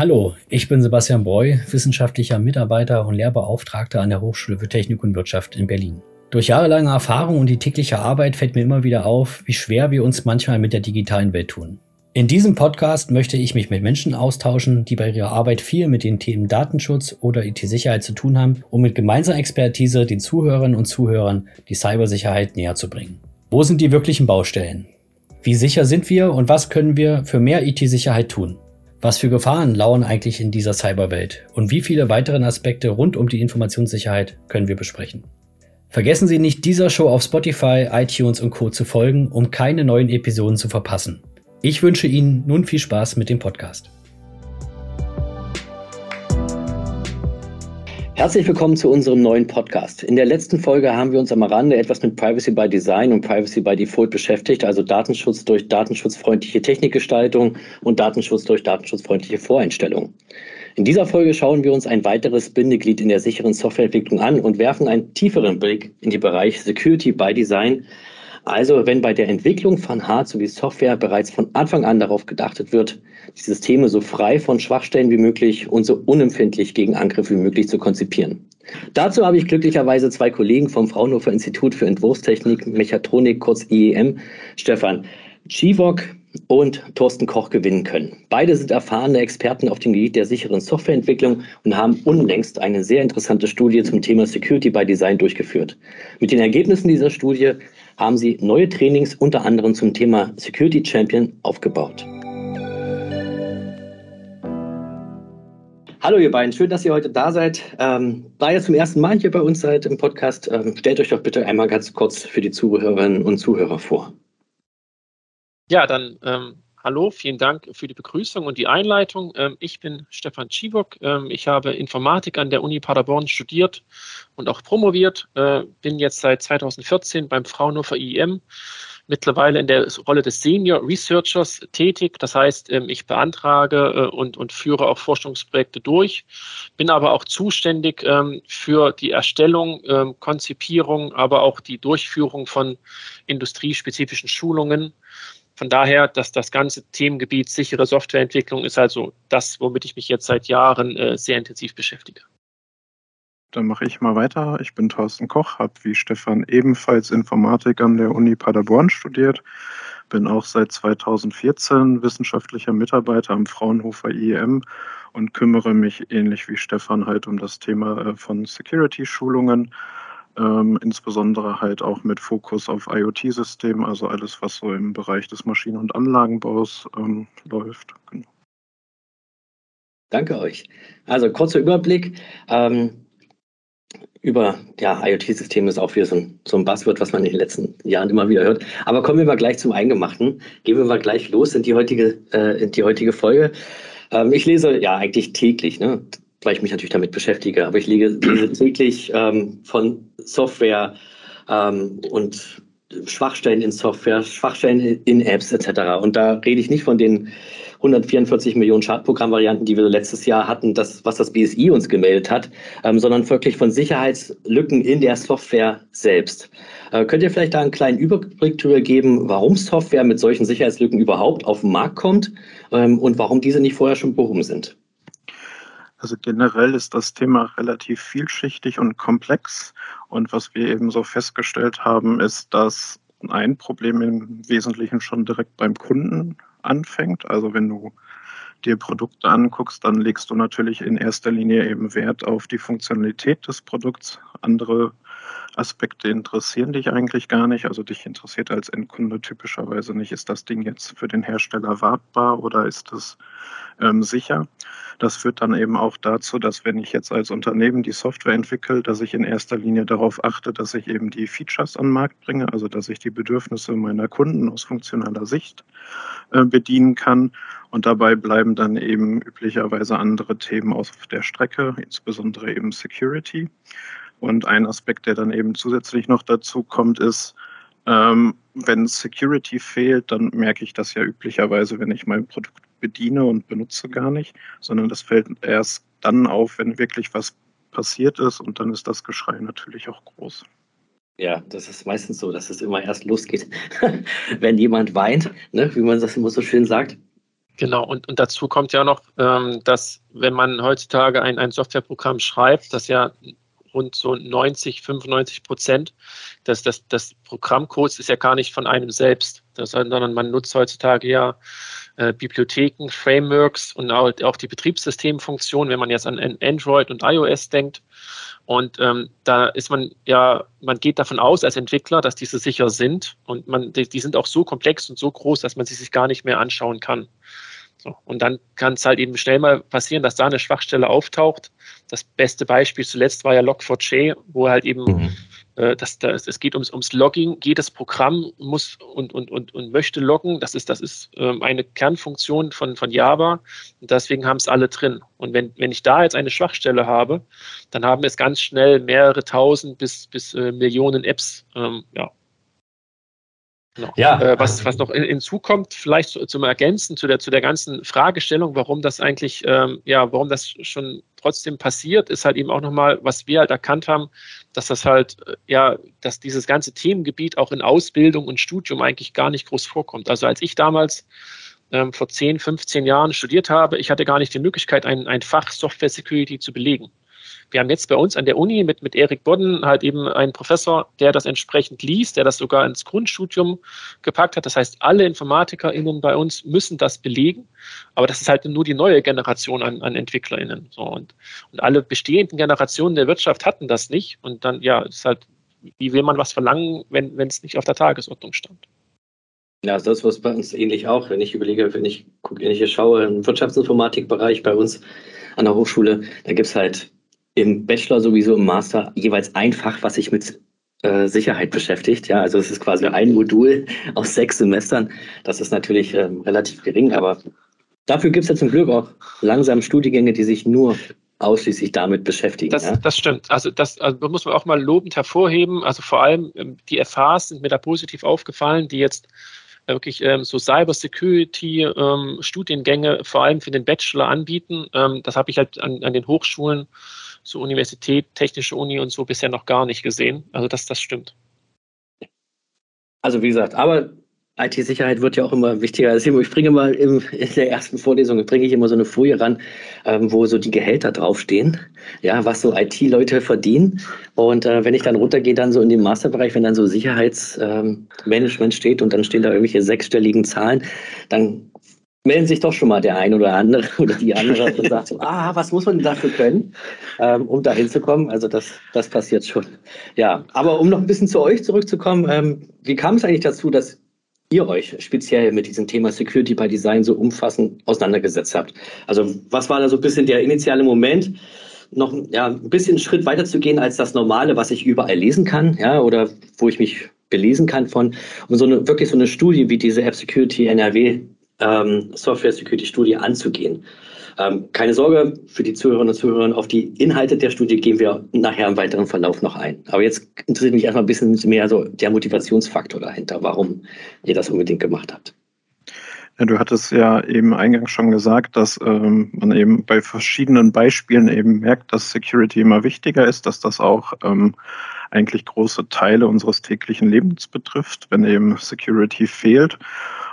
Hallo, ich bin Sebastian Breu, wissenschaftlicher Mitarbeiter und Lehrbeauftragter an der Hochschule für Technik und Wirtschaft in Berlin. Durch jahrelange Erfahrung und die tägliche Arbeit fällt mir immer wieder auf, wie schwer wir uns manchmal mit der digitalen Welt tun. In diesem Podcast möchte ich mich mit Menschen austauschen, die bei ihrer Arbeit viel mit den Themen Datenschutz oder IT-Sicherheit zu tun haben, um mit gemeinsamer Expertise den Zuhörern und Zuhörern die Cybersicherheit näher zu bringen. Wo sind die wirklichen Baustellen? Wie sicher sind wir und was können wir für mehr IT-Sicherheit tun? Was für Gefahren lauern eigentlich in dieser Cyberwelt und wie viele weitere Aspekte rund um die Informationssicherheit können wir besprechen? Vergessen Sie nicht, dieser Show auf Spotify, iTunes und Co. zu folgen, um keine neuen Episoden zu verpassen. Ich wünsche Ihnen nun viel Spaß mit dem Podcast. Herzlich willkommen zu unserem neuen Podcast. In der letzten Folge haben wir uns am Rande etwas mit Privacy by Design und Privacy by Default beschäftigt, also Datenschutz durch datenschutzfreundliche Technikgestaltung und Datenschutz durch datenschutzfreundliche Voreinstellungen. In dieser Folge schauen wir uns ein weiteres Bindeglied in der sicheren Softwareentwicklung an und werfen einen tieferen Blick in den Bereich Security by Design, also wenn bei der Entwicklung von Hard- sowie Software bereits von Anfang an darauf gedachtet wird, die Systeme so frei von Schwachstellen wie möglich und so unempfindlich gegen Angriffe wie möglich zu konzipieren. Dazu habe ich glücklicherweise zwei Kollegen vom Fraunhofer Institut für Entwurfstechnik, Mechatronik, kurz IEM, Stefan Chivok und Thorsten Koch gewinnen können. Beide sind erfahrene Experten auf dem Gebiet der sicheren Softwareentwicklung und haben unlängst eine sehr interessante Studie zum Thema Security by Design durchgeführt. Mit den Ergebnissen dieser Studie haben sie neue Trainings unter anderem zum Thema Security Champion aufgebaut. Hallo ihr beiden, schön, dass ihr heute da seid. Ähm, da ihr zum ersten Mal hier bei uns seid im Podcast, ähm, stellt euch doch bitte einmal ganz kurz für die Zuhörerinnen und Zuhörer vor. Ja, dann ähm, Hallo, vielen Dank für die Begrüßung und die Einleitung. Ähm, ich bin Stefan Tschiwok. Ähm, ich habe Informatik an der Uni Paderborn studiert und auch promoviert. Äh, bin jetzt seit 2014 beim Fraunhofer IEM mittlerweile in der Rolle des Senior Researchers tätig. Das heißt, ähm, ich beantrage äh, und, und führe auch Forschungsprojekte durch, bin aber auch zuständig für die Erstellung, Konzipierung, aber auch die Durchführung von industriespezifischen Schulungen von daher, dass das ganze Themengebiet sichere Softwareentwicklung ist also das, womit ich mich jetzt seit Jahren äh, sehr intensiv beschäftige. Dann mache ich mal weiter. Ich bin Thorsten Koch, habe wie Stefan ebenfalls Informatik an der Uni Paderborn studiert, bin auch seit 2014 wissenschaftlicher Mitarbeiter am Fraunhofer IEM und kümmere mich ähnlich wie Stefan halt um das Thema äh, von Security-Schulungen ähm, insbesondere halt auch mit Fokus auf IoT-Systemen, also alles, was so im Bereich des Maschinen- und Anlagenbaus ähm, läuft. Genau. Danke euch. Also kurzer Überblick. Ähm, über ja, IoT-Systeme ist auch wieder so ein, so ein Buzzword, was man in den letzten Jahren immer wieder hört. Aber kommen wir mal gleich zum Eingemachten. Gehen wir mal gleich los in die heutige, äh, in die heutige Folge. Ähm, ich lese ja eigentlich täglich, ne? Weil ich mich natürlich damit beschäftige. Aber ich lege, täglich ähm, von Software ähm, und Schwachstellen in Software, Schwachstellen in Apps etc. Und da rede ich nicht von den 144 Millionen Schadprogrammvarianten, die wir letztes Jahr hatten, das, was das BSI uns gemeldet hat, ähm, sondern wirklich von Sicherheitslücken in der Software selbst. Äh, könnt ihr vielleicht da einen kleinen Überblick darüber geben, warum Software mit solchen Sicherheitslücken überhaupt auf den Markt kommt ähm, und warum diese nicht vorher schon behoben sind? Also generell ist das Thema relativ vielschichtig und komplex. Und was wir eben so festgestellt haben, ist, dass ein Problem im Wesentlichen schon direkt beim Kunden anfängt. Also wenn du dir Produkte anguckst, dann legst du natürlich in erster Linie eben Wert auf die Funktionalität des Produkts. Andere Aspekte interessieren dich eigentlich gar nicht. Also dich interessiert als Endkunde typischerweise nicht, ist das Ding jetzt für den Hersteller wartbar oder ist es ähm, sicher. Das führt dann eben auch dazu, dass wenn ich jetzt als Unternehmen die Software entwickle, dass ich in erster Linie darauf achte, dass ich eben die Features an den Markt bringe, also dass ich die Bedürfnisse meiner Kunden aus funktionaler Sicht äh, bedienen kann. Und dabei bleiben dann eben üblicherweise andere Themen auf der Strecke, insbesondere eben Security. Und ein Aspekt, der dann eben zusätzlich noch dazu kommt, ist, ähm, wenn Security fehlt, dann merke ich das ja üblicherweise, wenn ich mein Produkt bediene und benutze gar nicht, sondern das fällt erst dann auf, wenn wirklich was passiert ist und dann ist das Geschrei natürlich auch groß. Ja, das ist meistens so, dass es immer erst losgeht, wenn jemand weint, ne, wie man das immer so schön sagt. Genau, und, und dazu kommt ja noch, ähm, dass wenn man heutzutage ein, ein Softwareprogramm schreibt, das ja rund so 90, 95 Prozent des, des, des Programmcodes ist ja gar nicht von einem selbst, das, sondern man nutzt heutzutage ja äh, Bibliotheken, Frameworks und auch, auch die Betriebssystemfunktion, wenn man jetzt an Android und iOS denkt. Und ähm, da ist man ja, man geht davon aus als Entwickler, dass diese sicher sind und man, die, die sind auch so komplex und so groß, dass man sie sich gar nicht mehr anschauen kann. So, und dann kann es halt eben schnell mal passieren, dass da eine Schwachstelle auftaucht. Das beste Beispiel zuletzt war ja Log4j, wo halt eben mhm. äh, das, das, es geht ums, ums Logging. Jedes Programm muss und, und, und, und möchte loggen. Das ist, das ist ähm, eine Kernfunktion von, von Java. Und deswegen haben es alle drin. Und wenn, wenn ich da jetzt eine Schwachstelle habe, dann haben es ganz schnell mehrere tausend bis, bis äh, Millionen Apps ähm, ja. Ja. Äh, was, was noch hinzukommt, vielleicht zu, zum Ergänzen zu der, zu der ganzen Fragestellung, warum das eigentlich, ähm, ja, warum das schon trotzdem passiert, ist halt eben auch nochmal, was wir halt erkannt haben, dass das halt, äh, ja, dass dieses ganze Themengebiet auch in Ausbildung und Studium eigentlich gar nicht groß vorkommt. Also als ich damals ähm, vor 10, 15 Jahren studiert habe, ich hatte gar nicht die Möglichkeit, ein, ein Fach Software Security zu belegen. Wir haben jetzt bei uns an der Uni mit, mit Erik Bodden halt eben einen Professor, der das entsprechend liest, der das sogar ins Grundstudium gepackt hat. Das heißt, alle InformatikerInnen bei uns müssen das belegen. Aber das ist halt nur die neue Generation an, an EntwicklerInnen. So, und, und alle bestehenden Generationen der Wirtschaft hatten das nicht. Und dann, ja, ist halt, wie will man was verlangen, wenn, es nicht auf der Tagesordnung stand? Ja, das ist bei uns ähnlich auch. Wenn ich überlege, wenn ich, wenn ich hier schaue, im Wirtschaftsinformatikbereich bei uns an der Hochschule, da gibt es halt im Bachelor sowieso im Master jeweils ein Fach, was sich mit äh, Sicherheit beschäftigt. Ja, also es ist quasi ein Modul aus sechs Semestern. Das ist natürlich ähm, relativ gering, aber dafür gibt es ja zum Glück auch langsam Studiengänge, die sich nur ausschließlich damit beschäftigen. Das, ja? das stimmt. Also das also muss man auch mal lobend hervorheben. Also vor allem ähm, die FHs sind mir da positiv aufgefallen, die jetzt äh, wirklich ähm, so Cyber Security ähm, Studiengänge vor allem für den Bachelor anbieten. Ähm, das habe ich halt an, an den Hochschulen so Universität, Technische Uni und so bisher noch gar nicht gesehen. Also das, das stimmt. Also wie gesagt, aber IT-Sicherheit wird ja auch immer wichtiger. Also ich bringe mal in der ersten Vorlesung bringe ich immer so eine Folie ran, ähm, wo so die Gehälter draufstehen, ja, was so IT-Leute verdienen. Und äh, wenn ich dann runtergehe, dann so in den Masterbereich, wenn dann so Sicherheitsmanagement ähm, steht und dann stehen da irgendwelche sechsstelligen Zahlen, dann melden sich doch schon mal der ein oder andere oder die andere und sagt so, ah, was muss man dafür können, ähm, um da hinzukommen? Also das, das passiert schon. Ja, aber um noch ein bisschen zu euch zurückzukommen, ähm, wie kam es eigentlich dazu, dass ihr euch speziell mit diesem Thema Security by Design so umfassend auseinandergesetzt habt? Also was war da so ein bisschen der initiale Moment, noch ja, ein bisschen einen Schritt weiter zu gehen als das Normale, was ich überall lesen kann, ja, oder wo ich mich belesen kann von, um so eine, wirklich so eine Studie wie diese App Security NRW ähm, Software Security Studie anzugehen. Ähm, keine Sorge für die Zuhörerinnen und Zuhörer, auf die Inhalte der Studie gehen wir nachher im weiteren Verlauf noch ein. Aber jetzt interessiert mich erstmal ein bisschen mehr so der Motivationsfaktor dahinter, warum ihr das unbedingt gemacht habt. Ja, du hattest ja eben eingangs schon gesagt, dass ähm, man eben bei verschiedenen Beispielen eben merkt, dass Security immer wichtiger ist, dass das auch ähm, eigentlich große Teile unseres täglichen Lebens betrifft, wenn eben Security fehlt.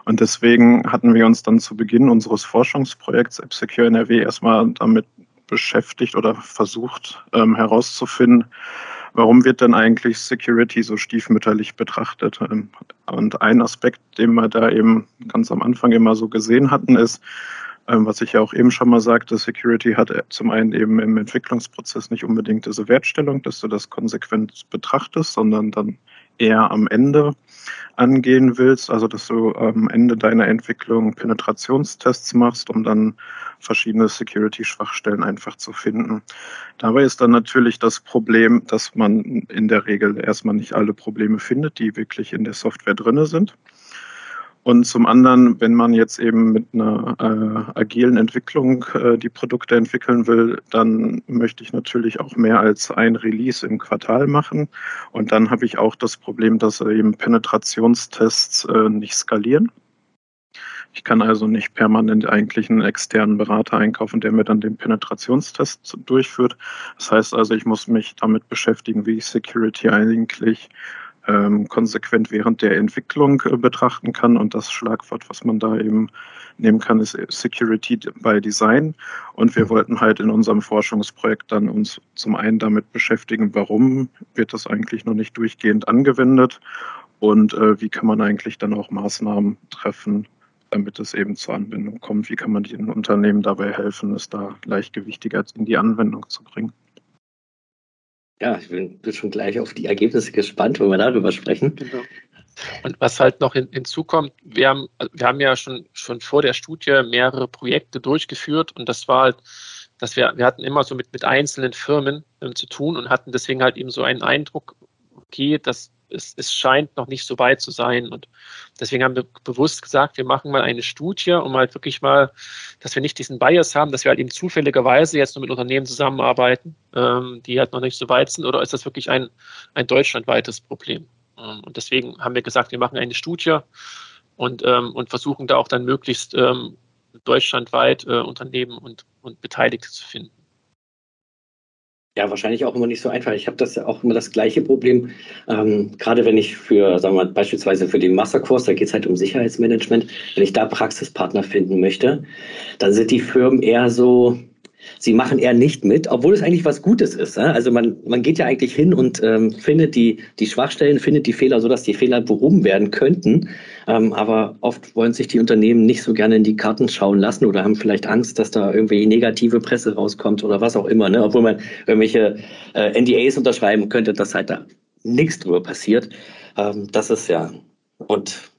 Und deswegen hatten wir uns dann zu Beginn unseres Forschungsprojekts AppSecure NRW erstmal damit beschäftigt oder versucht ähm, herauszufinden, warum wird denn eigentlich Security so stiefmütterlich betrachtet? Ähm, und ein Aspekt, den wir da eben ganz am Anfang immer so gesehen hatten, ist, ähm, was ich ja auch eben schon mal sagte, Security hat zum einen eben im Entwicklungsprozess nicht unbedingt diese Wertstellung, dass du das konsequent betrachtest, sondern dann eher am Ende angehen willst, also dass du am Ende deiner Entwicklung Penetrationstests machst, um dann verschiedene Security-Schwachstellen einfach zu finden. Dabei ist dann natürlich das Problem, dass man in der Regel erstmal nicht alle Probleme findet, die wirklich in der Software drinne sind. Und zum anderen, wenn man jetzt eben mit einer äh, agilen Entwicklung äh, die Produkte entwickeln will, dann möchte ich natürlich auch mehr als ein Release im Quartal machen. Und dann habe ich auch das Problem, dass eben Penetrationstests äh, nicht skalieren. Ich kann also nicht permanent eigentlich einen externen Berater einkaufen, der mir dann den Penetrationstest durchführt. Das heißt also, ich muss mich damit beschäftigen, wie ich Security eigentlich ähm, konsequent während der Entwicklung äh, betrachten kann. Und das Schlagwort, was man da eben nehmen kann, ist Security by Design. Und wir wollten halt in unserem Forschungsprojekt dann uns zum einen damit beschäftigen, warum wird das eigentlich noch nicht durchgehend angewendet und äh, wie kann man eigentlich dann auch Maßnahmen treffen, damit es eben zur Anwendung kommt. Wie kann man den Unternehmen dabei helfen, es da leichtgewichtiger in die Anwendung zu bringen? Ja, ich bin, bin schon gleich auf die Ergebnisse gespannt, wenn wir darüber sprechen. Genau. Und was halt noch hin, hinzukommt, wir haben, also wir haben ja schon, schon vor der Studie mehrere Projekte durchgeführt und das war halt, dass wir, wir hatten immer so mit, mit einzelnen Firmen ähm, zu tun und hatten deswegen halt eben so einen Eindruck, okay, das es, es scheint noch nicht so weit zu sein. Und deswegen haben wir bewusst gesagt, wir machen mal eine Studie, um halt wirklich mal, dass wir nicht diesen Bias haben, dass wir halt eben zufälligerweise jetzt nur mit Unternehmen zusammenarbeiten, ähm, die halt noch nicht so weit sind, oder ist das wirklich ein, ein deutschlandweites Problem? Ähm, und deswegen haben wir gesagt, wir machen eine Studie und, ähm, und versuchen da auch dann möglichst ähm, deutschlandweit äh, Unternehmen und, und Beteiligte zu finden. Ja, wahrscheinlich auch immer nicht so einfach. Ich habe das ja auch immer das gleiche Problem. Ähm, gerade wenn ich für, sagen wir mal, beispielsweise für den Masterkurs, da geht es halt um Sicherheitsmanagement, wenn ich da Praxispartner finden möchte, dann sind die Firmen eher so, sie machen eher nicht mit, obwohl es eigentlich was Gutes ist. Also man, man geht ja eigentlich hin und ähm, findet die, die Schwachstellen, findet die Fehler, sodass die Fehler behoben werden könnten. Ähm, aber oft wollen sich die Unternehmen nicht so gerne in die Karten schauen lassen oder haben vielleicht Angst, dass da irgendwie negative Presse rauskommt oder was auch immer. Ne? Obwohl man irgendwelche äh, NDAs unterschreiben könnte, dass halt da nichts drüber passiert. Ähm, das ist ja. Und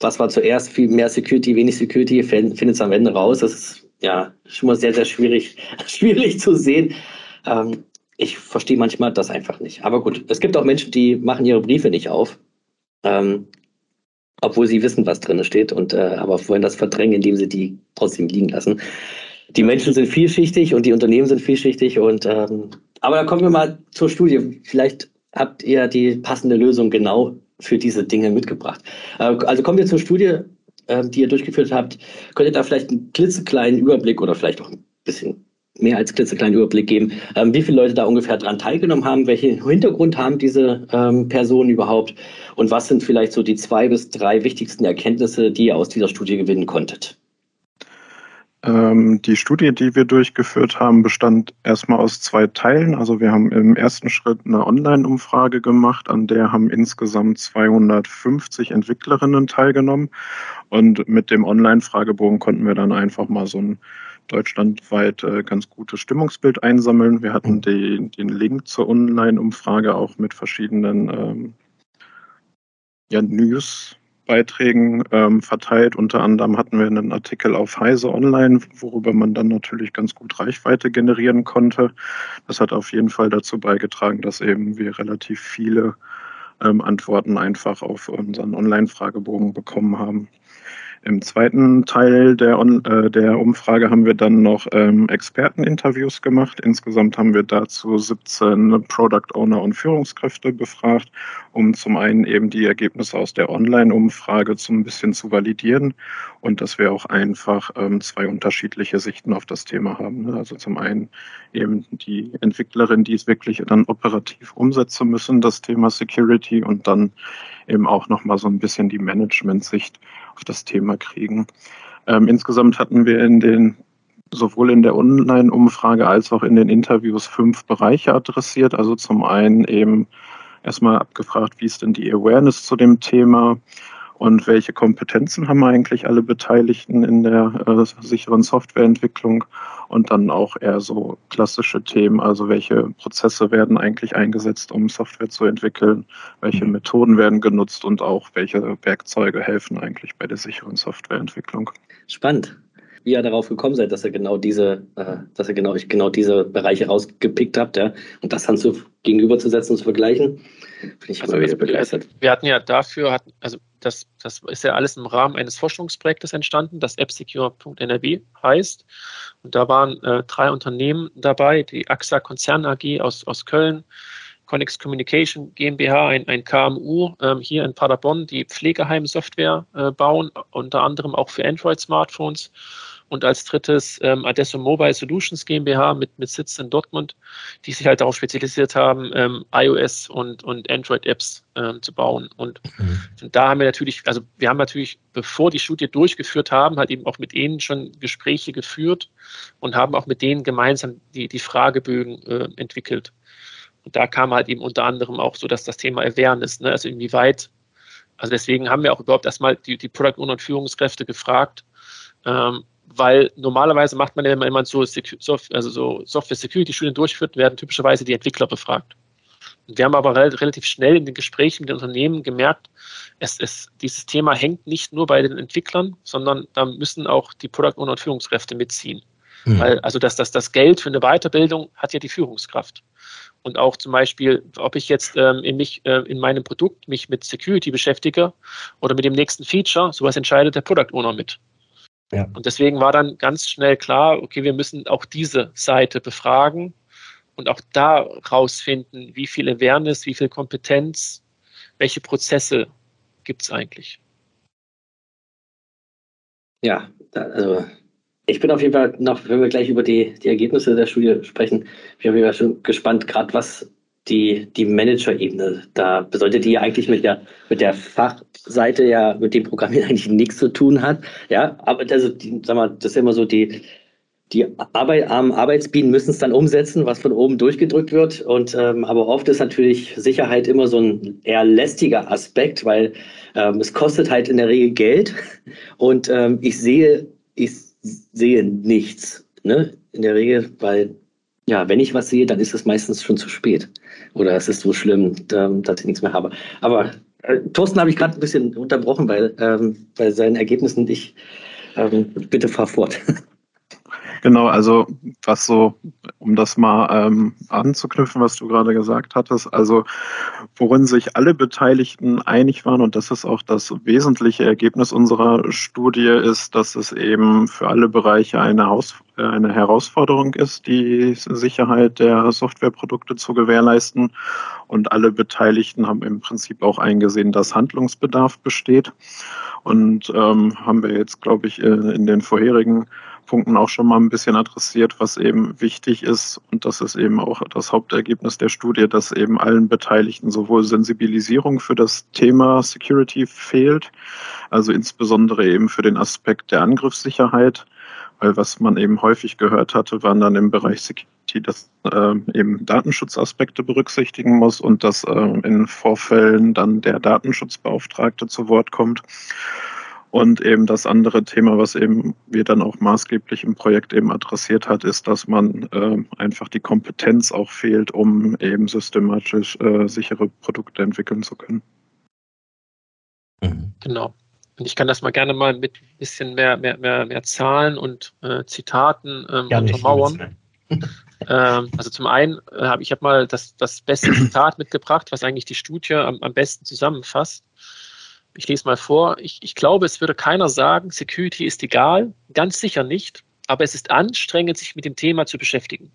was war zuerst? Viel mehr Security, wenig Security, findet es am Ende raus. Das ist ja, schon mal sehr, sehr schwierig, schwierig zu sehen. Ähm, ich verstehe manchmal das einfach nicht. Aber gut, es gibt auch Menschen, die machen ihre Briefe nicht auf, ähm, obwohl sie wissen, was drin steht, und äh, aber wollen das verdrängen, indem sie die trotzdem liegen lassen. Die Menschen sind vielschichtig und die Unternehmen sind vielschichtig. Und, ähm, aber da kommen wir mal zur Studie. Vielleicht habt ihr die passende Lösung genau für diese Dinge mitgebracht. Äh, also kommen wir zur Studie ähm, die ihr durchgeführt habt. Könnt ihr da vielleicht einen klitzekleinen Überblick oder vielleicht auch ein bisschen mehr als klitzekleinen Überblick geben, ähm, wie viele Leute da ungefähr daran teilgenommen haben, welchen Hintergrund haben diese ähm, Personen überhaupt und was sind vielleicht so die zwei bis drei wichtigsten Erkenntnisse, die ihr aus dieser Studie gewinnen konntet? Ähm, die Studie, die wir durchgeführt haben, bestand erstmal aus zwei Teilen. Also wir haben im ersten Schritt eine Online-Umfrage gemacht, an der haben insgesamt 250 Entwicklerinnen teilgenommen. Und mit dem Online-Fragebogen konnten wir dann einfach mal so ein deutschlandweit äh, ganz gutes Stimmungsbild einsammeln. Wir hatten die, den Link zur Online-Umfrage auch mit verschiedenen ähm, ja, News Beiträgen ähm, verteilt. Unter anderem hatten wir einen Artikel auf Heise Online, worüber man dann natürlich ganz gut Reichweite generieren konnte. Das hat auf jeden Fall dazu beigetragen, dass eben wir relativ viele ähm, Antworten einfach auf unseren Online-Fragebogen bekommen haben. Im zweiten Teil der, äh, der Umfrage haben wir dann noch ähm, Experteninterviews gemacht. Insgesamt haben wir dazu 17 Product Owner und Führungskräfte befragt, um zum einen eben die Ergebnisse aus der Online-Umfrage so ein bisschen zu validieren und dass wir auch einfach ähm, zwei unterschiedliche Sichten auf das Thema haben. Ne? Also zum einen eben die Entwicklerin, die es wirklich dann operativ umsetzen müssen, das Thema Security und dann eben auch nochmal so ein bisschen die Management-Sicht auf das Thema kriegen. Ähm, insgesamt hatten wir in den sowohl in der Online-Umfrage als auch in den Interviews fünf Bereiche adressiert. Also zum einen eben erstmal abgefragt, wie ist denn die Awareness zu dem Thema und welche Kompetenzen haben eigentlich alle Beteiligten in der äh, sicheren Softwareentwicklung und dann auch eher so klassische Themen, also welche Prozesse werden eigentlich eingesetzt, um Software zu entwickeln, welche mhm. Methoden werden genutzt und auch welche Werkzeuge helfen eigentlich bei der sicheren Softwareentwicklung. Spannend wie ihr darauf gekommen seid, dass ihr genau diese, äh, dass ihr genau, genau diese Bereiche rausgepickt habt, ja, und das dann zu, gegenüberzusetzen und zu vergleichen, bin ich also immer wieder begeistert. Wir hatten ja dafür, also das, das ist ja alles im Rahmen eines Forschungsprojektes entstanden, das appsecure.nrw heißt. Und da waren äh, drei Unternehmen dabei, die AXA Konzern AG aus, aus Köln, Connex Communication GmbH, ein, ein KMU ähm, hier in Paderborn, die Pflegeheim-Software äh, bauen, unter anderem auch für Android-Smartphones und als drittes ähm, Adesso Mobile Solutions GmbH mit, mit Sitz in Dortmund, die sich halt darauf spezialisiert haben, ähm, iOS und, und Android-Apps ähm, zu bauen. Und, mhm. und da haben wir natürlich, also wir haben natürlich, bevor die Studie durchgeführt haben, halt eben auch mit ihnen schon Gespräche geführt und haben auch mit denen gemeinsam die, die Fragebögen äh, entwickelt. Und da kam halt eben unter anderem auch so, dass das Thema Awareness, ne, also inwieweit, also deswegen haben wir auch überhaupt erstmal die, die Product Owner und Führungskräfte gefragt, ähm, weil normalerweise macht man ja immer, immer so, also so Software Security Studien durchführt, werden typischerweise die Entwickler befragt. Und wir haben aber relativ schnell in den Gesprächen mit den Unternehmen gemerkt, es, es, dieses Thema hängt nicht nur bei den Entwicklern, sondern da müssen auch die Product Owner und Führungskräfte mitziehen. Mhm. Weil, also das, das, das Geld für eine Weiterbildung hat ja die Führungskraft. Und auch zum Beispiel, ob ich jetzt ähm, in, mich, äh, in meinem Produkt mich mit Security beschäftige oder mit dem nächsten Feature, sowas entscheidet der Product Owner mit. Ja. Und deswegen war dann ganz schnell klar, okay, wir müssen auch diese Seite befragen und auch da rausfinden, wie viel Awareness, wie viel Kompetenz, welche Prozesse gibt es eigentlich. Ja, also ich bin auf jeden Fall noch, wenn wir gleich über die, die Ergebnisse der Studie sprechen, bin ich auf jeden Fall schon gespannt, gerade was die, die Manager-Ebene da bedeutet, die ja eigentlich mit der, mit der Fachseite ja, mit dem Programmieren eigentlich nichts zu tun hat. Ja, aber also, die, sag mal, das ist immer so die, die Arbeit, armen Arbeitsbienen müssen es dann umsetzen, was von oben durchgedrückt wird. Und ähm, aber oft ist natürlich Sicherheit immer so ein eher lästiger Aspekt, weil ähm, es kostet halt in der Regel Geld. Und ähm, ich sehe, ich sehe nichts. Ne? In der Regel, weil ja, wenn ich was sehe, dann ist es meistens schon zu spät. Oder es ist so schlimm, dass ich nichts mehr habe. Aber äh, Thorsten habe ich gerade ein bisschen unterbrochen bei, ähm, bei seinen Ergebnissen. Ich ähm, bitte fahr fort. Genau, also was so, um das mal ähm, anzuknüpfen, was du gerade gesagt hattest, also worin sich alle Beteiligten einig waren, und das ist auch das wesentliche Ergebnis unserer Studie, ist, dass es eben für alle Bereiche eine, Haus eine Herausforderung ist, die Sicherheit der Softwareprodukte zu gewährleisten. Und alle Beteiligten haben im Prinzip auch eingesehen, dass Handlungsbedarf besteht. Und ähm, haben wir jetzt, glaube ich, in den vorherigen Punkten auch schon mal ein bisschen adressiert, was eben wichtig ist. Und das ist eben auch das Hauptergebnis der Studie, dass eben allen Beteiligten sowohl Sensibilisierung für das Thema Security fehlt, also insbesondere eben für den Aspekt der Angriffssicherheit, weil was man eben häufig gehört hatte, waren dann im Bereich Security, dass äh, eben Datenschutzaspekte berücksichtigen muss und dass äh, in Vorfällen dann der Datenschutzbeauftragte zu Wort kommt. Und eben das andere Thema, was eben wir dann auch maßgeblich im Projekt eben adressiert hat, ist, dass man äh, einfach die Kompetenz auch fehlt, um eben systematisch äh, sichere Produkte entwickeln zu können. Mhm. Genau. Und ich kann das mal gerne mal mit ein bisschen mehr, mehr, mehr, mehr Zahlen und äh, Zitaten ähm, untermauern. ähm, also zum einen äh, habe ich hab mal das, das beste Zitat mitgebracht, was eigentlich die Studie am, am besten zusammenfasst. Ich lese mal vor. Ich, ich glaube, es würde keiner sagen, Security ist egal. Ganz sicher nicht. Aber es ist anstrengend, sich mit dem Thema zu beschäftigen.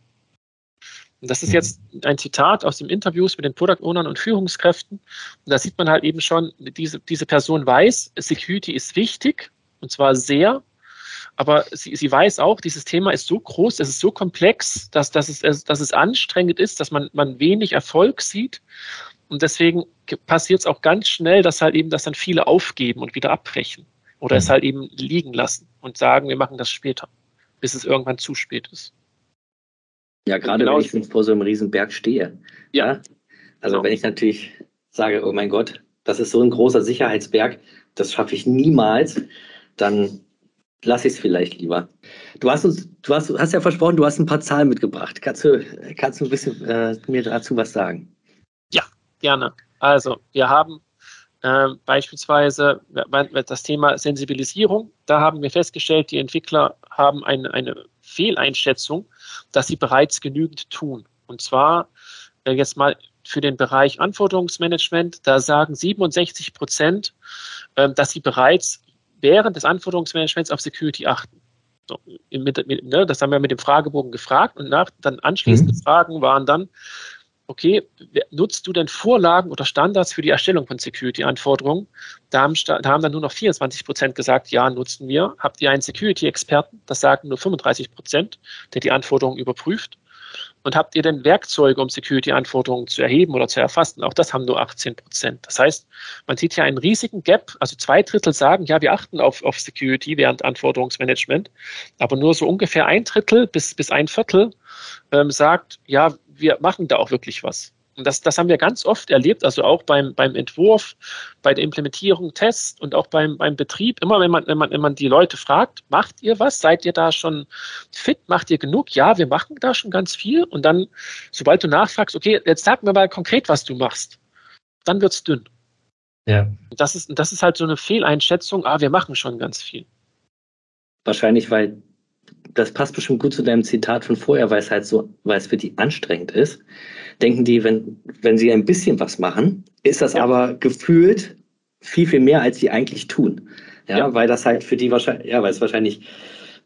Und das ist jetzt ein Zitat aus dem Interviews mit den Product Ownern und Führungskräften. Und da sieht man halt eben schon, diese, diese Person weiß, Security ist wichtig und zwar sehr. Aber sie, sie weiß auch, dieses Thema ist so groß, es ist so komplex, dass, dass, es, dass es anstrengend ist, dass man, man wenig Erfolg sieht. Und deswegen passiert es auch ganz schnell, dass halt eben das dann viele aufgeben und wieder abbrechen oder mhm. es halt eben liegen lassen und sagen, wir machen das später, bis es irgendwann zu spät ist. Ja, gerade genau. wenn ich vor so einem riesen Berg stehe. Ja. ja? Also genau. wenn ich natürlich sage, oh mein Gott, das ist so ein großer Sicherheitsberg, das schaffe ich niemals, dann lasse ich es vielleicht lieber. Du hast uns, du hast, hast ja versprochen, du hast ein paar Zahlen mitgebracht. Kannst du, kannst du ein bisschen äh, mir dazu was sagen? Gerne. Also, wir haben äh, beispielsweise das Thema Sensibilisierung. Da haben wir festgestellt, die Entwickler haben eine, eine Fehleinschätzung, dass sie bereits genügend tun. Und zwar äh, jetzt mal für den Bereich Anforderungsmanagement, da sagen 67 Prozent, äh, dass sie bereits während des Anforderungsmanagements auf Security achten. So, mit, mit, ne, das haben wir mit dem Fragebogen gefragt und nach, dann anschließende mhm. Fragen waren dann, okay, nutzt du denn Vorlagen oder Standards für die Erstellung von Security-Anforderungen? Da haben, da haben dann nur noch 24 Prozent gesagt, ja, nutzen wir. Habt ihr einen Security-Experten? Das sagen nur 35 Prozent, der die Anforderungen überprüft. Und habt ihr denn Werkzeuge, um Security-Anforderungen zu erheben oder zu erfassen? Auch das haben nur 18 Prozent. Das heißt, man sieht hier einen riesigen Gap. Also zwei Drittel sagen, ja, wir achten auf, auf Security während Anforderungsmanagement. Aber nur so ungefähr ein Drittel bis, bis ein Viertel ähm, sagt, ja, wir machen da auch wirklich was. Und das, das haben wir ganz oft erlebt, also auch beim, beim Entwurf, bei der Implementierung, Tests und auch beim, beim Betrieb. Immer wenn man, wenn, man, wenn man die Leute fragt, macht ihr was? Seid ihr da schon fit? Macht ihr genug? Ja, wir machen da schon ganz viel. Und dann, sobald du nachfragst, okay, jetzt sag mir mal konkret, was du machst, dann wird es dünn. Ja. Das ist, das ist halt so eine Fehleinschätzung, ah, wir machen schon ganz viel. Wahrscheinlich, weil das passt bestimmt gut zu deinem Zitat von vorher, weil es halt so, weil es für die anstrengend ist. Denken die, wenn, wenn sie ein bisschen was machen, ist das ja. aber gefühlt viel, viel mehr, als sie eigentlich tun. Ja, ja, weil das halt für die wahrscheinlich, ja, weil es wahrscheinlich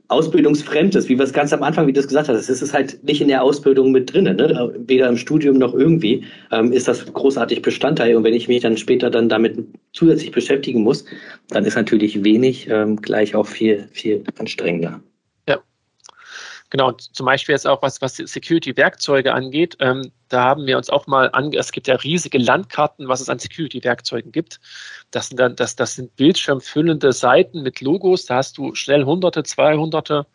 ausbildungsfremd ist, wie wir es ganz am Anfang, wie du es gesagt hast. Es ist halt nicht in der Ausbildung mit drin, ne? weder im Studium noch irgendwie ähm, ist das großartig Bestandteil. Und wenn ich mich dann später dann damit zusätzlich beschäftigen muss, dann ist natürlich wenig ähm, gleich auch viel, viel anstrengender. Genau, zum Beispiel jetzt auch was, was Security-Werkzeuge angeht. Ähm, da haben wir uns auch mal ange, es gibt ja riesige Landkarten, was es an Security-Werkzeugen gibt. Das sind dann, das, das sind bildschirmfüllende Seiten mit Logos. Da hast du schnell hunderte, zweihunderte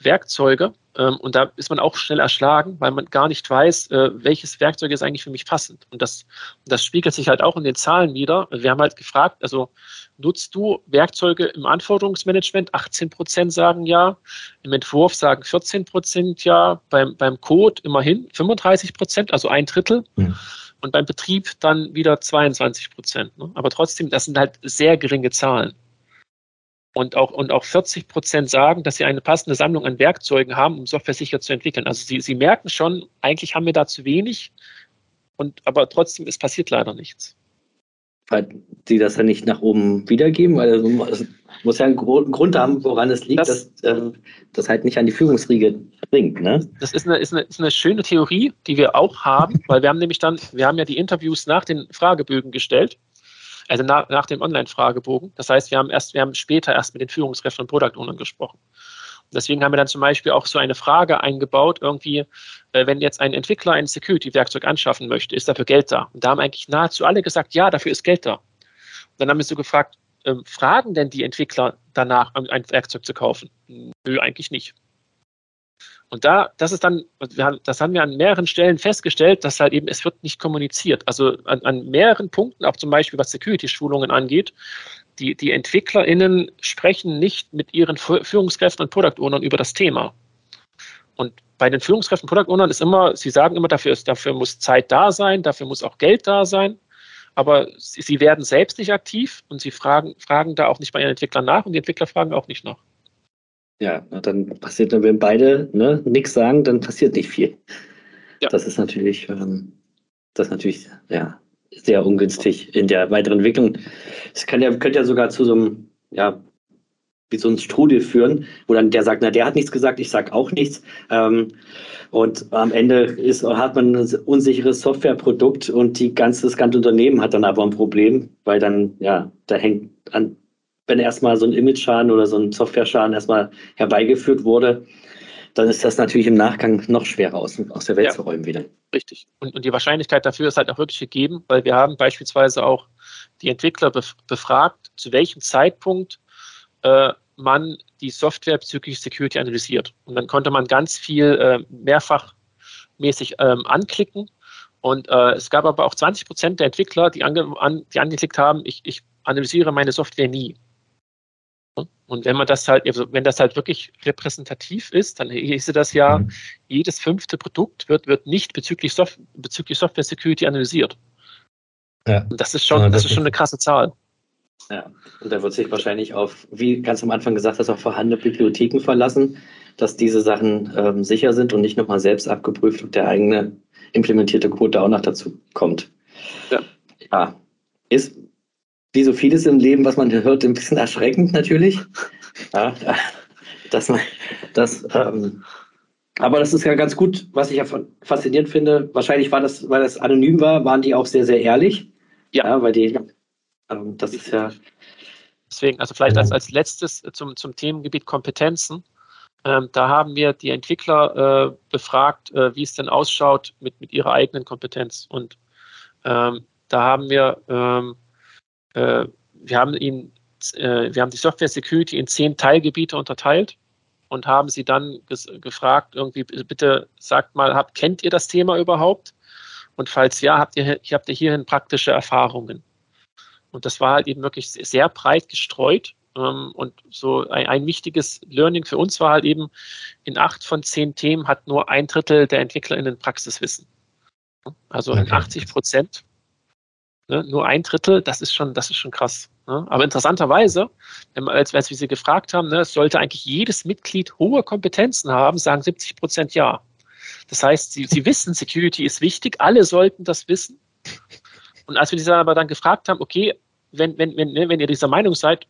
Werkzeuge. Ähm, und da ist man auch schnell erschlagen, weil man gar nicht weiß, äh, welches Werkzeug ist eigentlich für mich passend. Und das, das spiegelt sich halt auch in den Zahlen wieder. Wir haben halt gefragt, also nutzt du Werkzeuge im Anforderungsmanagement? 18 Prozent sagen ja, im Entwurf sagen 14 Prozent ja, beim, beim Code immerhin 35 Prozent, also ein Drittel. Mhm. Und beim Betrieb dann wieder 22 Prozent. Ne? Aber trotzdem, das sind halt sehr geringe Zahlen. Und auch, und auch 40 Prozent sagen, dass sie eine passende Sammlung an Werkzeugen haben, um Software sicher zu entwickeln. Also sie, sie merken schon, eigentlich haben wir da zu wenig, und, aber trotzdem, es passiert leider nichts. Weil die das ja nicht nach oben wiedergeben, weil es muss ja einen Grund haben, woran es liegt, das, dass äh, das halt nicht an die Führungsriege bringt. Ne? Das ist eine, ist, eine, ist eine schöne Theorie, die wir auch haben, weil wir haben nämlich dann, wir haben ja die Interviews nach den Fragebögen gestellt also nach, nach dem Online-Fragebogen. Das heißt, wir haben erst, wir haben später erst mit den Führungskräften und Product Ownern gesprochen. Deswegen haben wir dann zum Beispiel auch so eine Frage eingebaut, irgendwie, äh, wenn jetzt ein Entwickler ein Security-Werkzeug anschaffen möchte, ist dafür Geld da? Und da haben eigentlich nahezu alle gesagt, ja, dafür ist Geld da. Und dann haben wir so gefragt, ähm, fragen denn die Entwickler danach, ein Werkzeug zu kaufen? Nö, eigentlich nicht. Und da, das ist dann, das haben wir an mehreren Stellen festgestellt, dass halt eben, es wird nicht kommuniziert. Also an, an mehreren Punkten, auch zum Beispiel was Security-Schulungen angeht, die, die EntwicklerInnen sprechen nicht mit ihren Führungskräften und Product Ownern über das Thema. Und bei den Führungskräften und Product Ownern ist immer, sie sagen immer, dafür, ist, dafür muss Zeit da sein, dafür muss auch Geld da sein. Aber sie, sie werden selbst nicht aktiv und sie fragen, fragen da auch nicht bei ihren Entwicklern nach und die Entwickler fragen auch nicht nach. Ja, dann passiert, wenn beide ne, nichts sagen, dann passiert nicht viel. Ja. Das ist natürlich, ähm, das ist natürlich, ja, sehr ungünstig in der weiteren Entwicklung. Es kann ja, könnte ja sogar zu so einem, ja, wie so ein Strudel führen, wo dann der sagt, na, der hat nichts gesagt, ich sag auch nichts. Ähm, und am Ende ist, hat man ein unsicheres Softwareprodukt und die ganze, das ganze Unternehmen hat dann aber ein Problem, weil dann, ja, da hängt an wenn erstmal so ein Image-Schaden oder so ein Software-Schaden erstmal herbeigeführt wurde, dann ist das natürlich im Nachgang noch schwerer aus, aus der Welt ja, zu räumen wieder. Richtig. Und, und, die Wahrscheinlichkeit dafür ist halt auch wirklich gegeben, weil wir haben beispielsweise auch die Entwickler befragt, zu welchem Zeitpunkt äh, man die Software bezüglich Security analysiert. Und dann konnte man ganz viel äh, mehrfachmäßig ähm, anklicken. Und äh, es gab aber auch 20 Prozent der Entwickler, die, ange an, die angeklickt haben, ich, ich analysiere meine Software nie. Und wenn man das halt, also wenn das halt wirklich repräsentativ ist, dann hieße das ja, mhm. jedes fünfte Produkt wird, wird nicht bezüglich, Sof bezüglich Software Security analysiert. Ja. Und das ist schon, ja, das, das ist schon eine krasse Zahl. Ja, und da wird sich wahrscheinlich auf, wie ganz am Anfang gesagt hast, auf vorhandene Bibliotheken verlassen, dass diese Sachen ähm, sicher sind und nicht nochmal selbst abgeprüft und der eigene implementierte Code da auch noch dazu kommt. Ja. ja. Ist wie so vieles im Leben, was man hört, ein bisschen erschreckend natürlich. Ja, dass man, dass, ähm, Aber das ist ja ganz gut, was ich ja faszinierend finde. Wahrscheinlich war das, weil das anonym war, waren die auch sehr, sehr ehrlich. Ja, ja weil die, ähm, das ist ja. Deswegen, also vielleicht als, als letztes zum, zum Themengebiet Kompetenzen. Ähm, da haben wir die Entwickler äh, befragt, äh, wie es denn ausschaut mit, mit ihrer eigenen Kompetenz. Und ähm, da haben wir, ähm, äh, wir haben ihnen, äh, wir haben die Software Security in zehn Teilgebiete unterteilt und haben sie dann gefragt, irgendwie, bitte sagt mal, habt, kennt ihr das Thema überhaupt? Und falls ja, habt ihr, habt ihr hierhin praktische Erfahrungen? Und das war halt eben wirklich sehr breit gestreut. Ähm, und so ein, ein, wichtiges Learning für uns war halt eben, in acht von zehn Themen hat nur ein Drittel der EntwicklerInnen Praxiswissen. Also okay. 80 Prozent. Ne, nur ein Drittel, das ist schon, das ist schon krass. Ne? Aber interessanterweise, als, als wir sie gefragt haben, ne, sollte eigentlich jedes Mitglied hohe Kompetenzen haben, sagen 70 Prozent ja. Das heißt, sie, sie wissen, Security ist wichtig, alle sollten das wissen. Und als wir sie aber dann gefragt haben, okay, wenn, wenn, wenn, ne, wenn ihr dieser Meinung seid,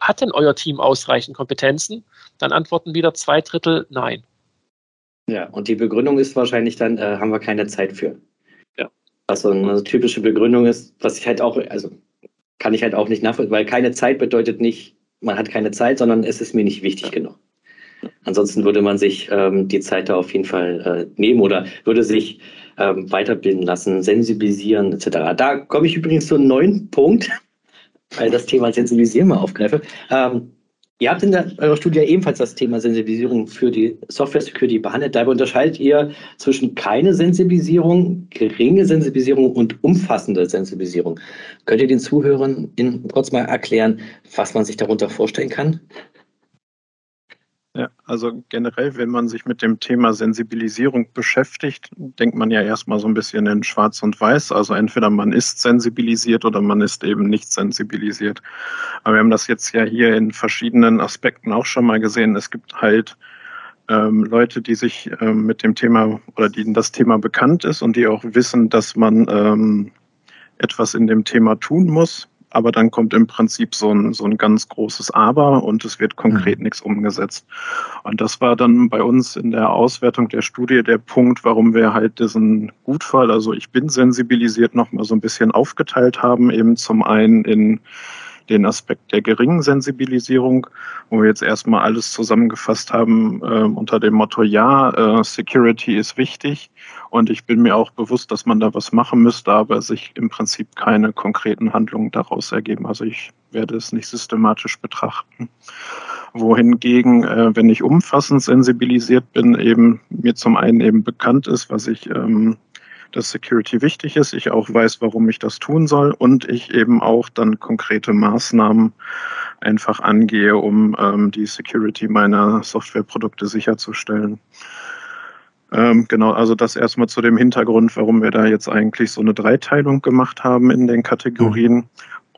hat denn euer Team ausreichend Kompetenzen? Dann antworten wieder zwei Drittel nein. Ja, und die Begründung ist wahrscheinlich dann, äh, haben wir keine Zeit für. Was so eine typische Begründung ist, was ich halt auch, also kann ich halt auch nicht nachvollziehen, weil keine Zeit bedeutet nicht, man hat keine Zeit, sondern es ist mir nicht wichtig genug. Ansonsten würde man sich ähm, die Zeit da auf jeden Fall äh, nehmen oder würde sich ähm, weiterbilden lassen, sensibilisieren etc. Da komme ich übrigens zu einem neuen Punkt, weil das Thema Sensibilisieren mal aufgreife. Ähm, ihr habt in der, eurer Studie ebenfalls das Thema Sensibilisierung für die Software Security behandelt. Dabei unterscheidet ihr zwischen keine Sensibilisierung, geringe Sensibilisierung und umfassende Sensibilisierung. Könnt ihr den Zuhörern kurz mal erklären, was man sich darunter vorstellen kann? Ja, also generell, wenn man sich mit dem Thema Sensibilisierung beschäftigt, denkt man ja erstmal so ein bisschen in Schwarz und Weiß. Also entweder man ist sensibilisiert oder man ist eben nicht sensibilisiert. Aber wir haben das jetzt ja hier in verschiedenen Aspekten auch schon mal gesehen. Es gibt halt ähm, Leute, die sich ähm, mit dem Thema oder denen das Thema bekannt ist und die auch wissen, dass man ähm, etwas in dem Thema tun muss aber dann kommt im Prinzip so ein, so ein ganz großes Aber und es wird konkret mhm. nichts umgesetzt. Und das war dann bei uns in der Auswertung der Studie der Punkt, warum wir halt diesen Gutfall, also ich bin sensibilisiert, nochmal so ein bisschen aufgeteilt haben, eben zum einen in den Aspekt der geringen Sensibilisierung, wo wir jetzt erstmal alles zusammengefasst haben äh, unter dem Motto, ja, äh, Security ist wichtig und ich bin mir auch bewusst, dass man da was machen müsste, aber sich im Prinzip keine konkreten Handlungen daraus ergeben. Also ich werde es nicht systematisch betrachten wohingegen, äh, wenn ich umfassend sensibilisiert bin, eben mir zum einen eben bekannt ist, was ich ähm, dass Security wichtig ist, ich auch weiß, warum ich das tun soll und ich eben auch dann konkrete Maßnahmen einfach angehe, um ähm, die Security meiner Softwareprodukte sicherzustellen. Ähm, genau, also das erstmal zu dem Hintergrund, warum wir da jetzt eigentlich so eine Dreiteilung gemacht haben in den Kategorien. Mhm.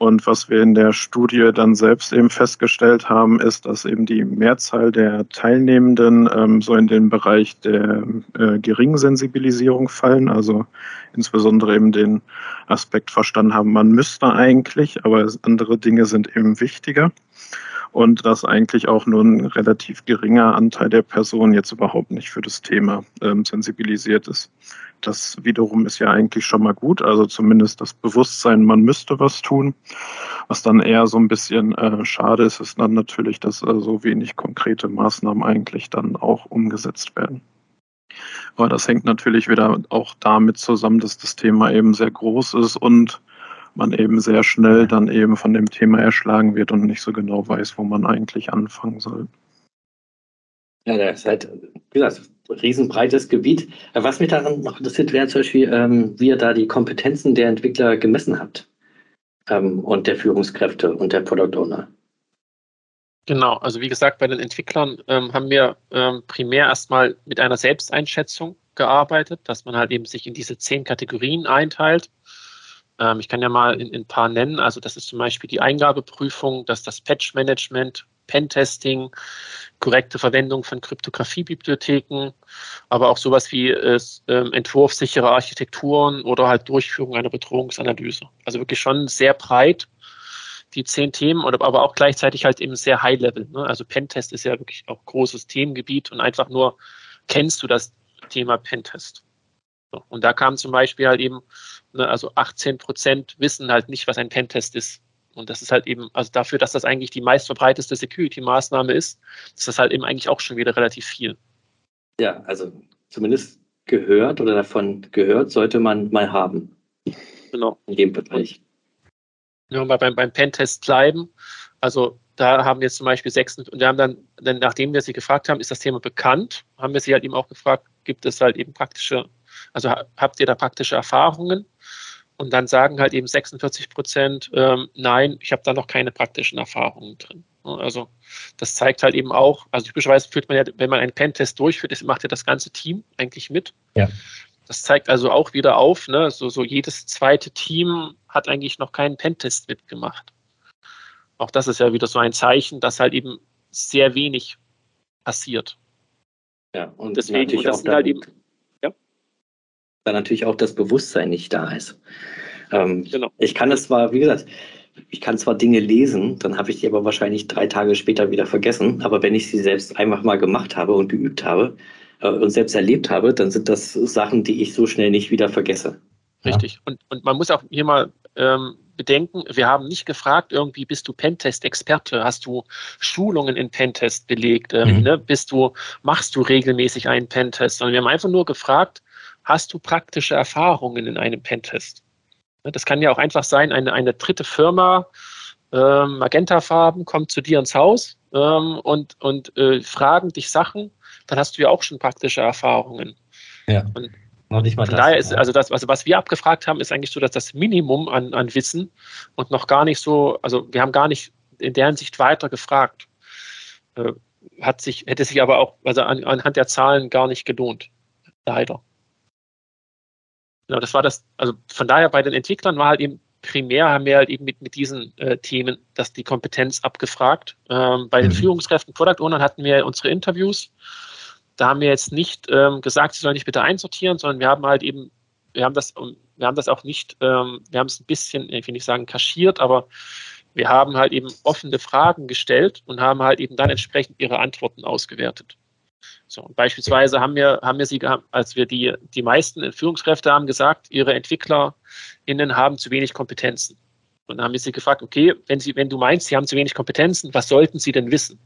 Und was wir in der Studie dann selbst eben festgestellt haben, ist, dass eben die Mehrzahl der Teilnehmenden ähm, so in den Bereich der äh, geringen Sensibilisierung fallen, also insbesondere eben den Aspekt verstanden haben, man müsste eigentlich, aber andere Dinge sind eben wichtiger. Und dass eigentlich auch nur ein relativ geringer Anteil der Personen jetzt überhaupt nicht für das Thema ähm, sensibilisiert ist. Das wiederum ist ja eigentlich schon mal gut, also zumindest das Bewusstsein, man müsste was tun. Was dann eher so ein bisschen äh, schade ist, ist dann natürlich, dass äh, so wenig konkrete Maßnahmen eigentlich dann auch umgesetzt werden. Aber das hängt natürlich wieder auch damit zusammen, dass das Thema eben sehr groß ist und man eben sehr schnell dann eben von dem Thema erschlagen wird und nicht so genau weiß, wo man eigentlich anfangen soll. Ja, das ist halt, wie gesagt, riesenbreites Gebiet. Was mich daran noch interessiert, wäre zum Beispiel, ähm, wie ihr da die Kompetenzen der Entwickler gemessen habt ähm, und der Führungskräfte und der Product Owner. Genau, also wie gesagt, bei den Entwicklern ähm, haben wir ähm, primär erstmal mit einer Selbsteinschätzung gearbeitet, dass man halt eben sich in diese zehn Kategorien einteilt. Ähm, ich kann ja mal in, in ein paar nennen. Also das ist zum Beispiel die Eingabeprüfung, das das Patch-Management, Pentesting, korrekte Verwendung von Kryptographiebibliotheken, aber auch sowas wie äh, Entwurf sicherer Architekturen oder halt Durchführung einer Bedrohungsanalyse. Also wirklich schon sehr breit die zehn Themen, aber auch gleichzeitig halt eben sehr High-Level. Ne? Also Pentest ist ja wirklich auch großes Themengebiet und einfach nur kennst du das Thema Pentest? So, und da kam zum Beispiel halt eben, ne, also 18 Prozent wissen halt nicht, was ein Pentest ist. Und das ist halt eben, also dafür, dass das eigentlich die meistverbreiteste Security-Maßnahme ist, ist das halt eben eigentlich auch schon wieder relativ viel. Ja, also zumindest gehört oder davon gehört sollte man mal haben. Genau. In dem Bereich. Wenn wir mal beim, beim Pentest bleiben, also da haben wir zum Beispiel sechs, und wir haben dann, dann, nachdem wir sie gefragt haben, ist das Thema bekannt, haben wir sie halt eben auch gefragt, gibt es halt eben praktische, also habt ihr da praktische Erfahrungen? Und dann sagen halt eben 46 Prozent, ähm, nein, ich habe da noch keine praktischen Erfahrungen drin. Also das zeigt halt eben auch, also typischerweise führt man ja, wenn man einen Pentest durchführt, macht ja das ganze Team eigentlich mit. Ja. Das zeigt also auch wieder auf, ne, so, so jedes zweite Team hat eigentlich noch keinen Pentest mitgemacht. Auch das ist ja wieder so ein Zeichen, dass halt eben sehr wenig passiert. Ja, und deswegen und auch dann, halt eben, dann natürlich auch das Bewusstsein nicht da ist. Ähm, genau. Ich kann es zwar, wie gesagt, ich kann zwar Dinge lesen, dann habe ich die aber wahrscheinlich drei Tage später wieder vergessen. Aber wenn ich sie selbst einfach mal gemacht habe und geübt habe äh, und selbst erlebt habe, dann sind das Sachen, die ich so schnell nicht wieder vergesse. Richtig. Ja. Und, und man muss auch hier mal ähm, bedenken, wir haben nicht gefragt, irgendwie bist du Pentest-Experte, hast du Schulungen in Pentest belegt, ähm, mhm. ne? bist du, machst du regelmäßig einen Pentest, sondern wir haben einfach nur gefragt, hast du praktische Erfahrungen in einem Pentest? Ne, das kann ja auch einfach sein, eine, eine dritte Firma, ähm, Magenta-Farben, kommt zu dir ins Haus ähm, und, und äh, fragen dich Sachen, dann hast du ja auch schon praktische Erfahrungen. Ja. Und noch nicht mal von das, daher ist, also das, also was wir abgefragt haben, ist eigentlich so, dass das Minimum an, an Wissen und noch gar nicht so, also wir haben gar nicht in der Hinsicht weiter gefragt. Äh, hat sich, hätte sich aber auch, also an, anhand der Zahlen gar nicht gelohnt. Leider. Genau, das war das, also von daher bei den Entwicklern war halt eben primär haben wir halt eben mit, mit diesen äh, Themen dass die Kompetenz abgefragt. Ähm, bei den mhm. Führungskräften, Product Ownern hatten wir unsere Interviews. Da haben wir jetzt nicht ähm, gesagt, sie sollen nicht bitte einsortieren, sondern wir haben halt eben, wir haben das, wir haben das auch nicht, ähm, wir haben es ein bisschen, ich will nicht sagen kaschiert, aber wir haben halt eben offene Fragen gestellt und haben halt eben dann entsprechend ihre Antworten ausgewertet. So, beispielsweise haben wir, haben wir sie als wir die, die meisten Führungskräfte haben gesagt, ihre EntwicklerInnen haben zu wenig Kompetenzen. Und dann haben wir sie gefragt, okay, wenn, sie, wenn du meinst, sie haben zu wenig Kompetenzen, was sollten sie denn wissen?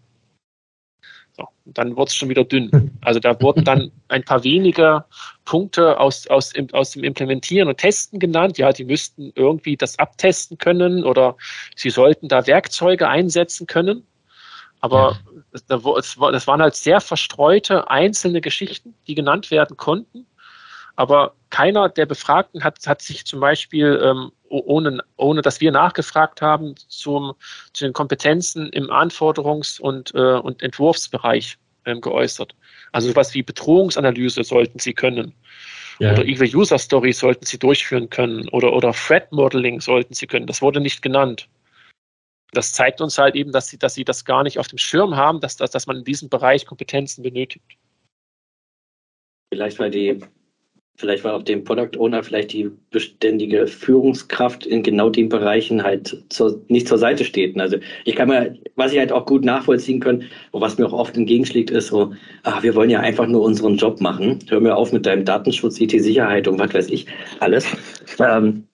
So, dann wurde es schon wieder dünn. Also da wurden dann ein paar wenige Punkte aus, aus, aus dem Implementieren und Testen genannt. Ja, die müssten irgendwie das abtesten können oder sie sollten da Werkzeuge einsetzen können. Aber das waren halt sehr verstreute einzelne Geschichten, die genannt werden konnten. Aber keiner der Befragten hat, hat sich zum Beispiel, ähm, ohne, ohne dass wir nachgefragt haben, zum, zu den Kompetenzen im Anforderungs- und, äh, und Entwurfsbereich ähm, geäußert. Also sowas wie Bedrohungsanalyse sollten sie können. Ja. Oder Evil User Story sollten sie durchführen können. Oder, oder Threat Modeling sollten sie können. Das wurde nicht genannt das zeigt uns halt eben, dass sie, dass sie das gar nicht auf dem Schirm haben, dass, dass, dass man in diesem Bereich Kompetenzen benötigt. Vielleicht weil die, vielleicht war auch dem Product Owner vielleicht die beständige Führungskraft in genau den Bereichen halt zur, nicht zur Seite steht. Also ich kann mir, was ich halt auch gut nachvollziehen kann, was mir auch oft entgegenschlägt, ist so, ach, wir wollen ja einfach nur unseren Job machen. Hör mir auf mit deinem Datenschutz, IT-Sicherheit und was weiß ich, alles. Ähm,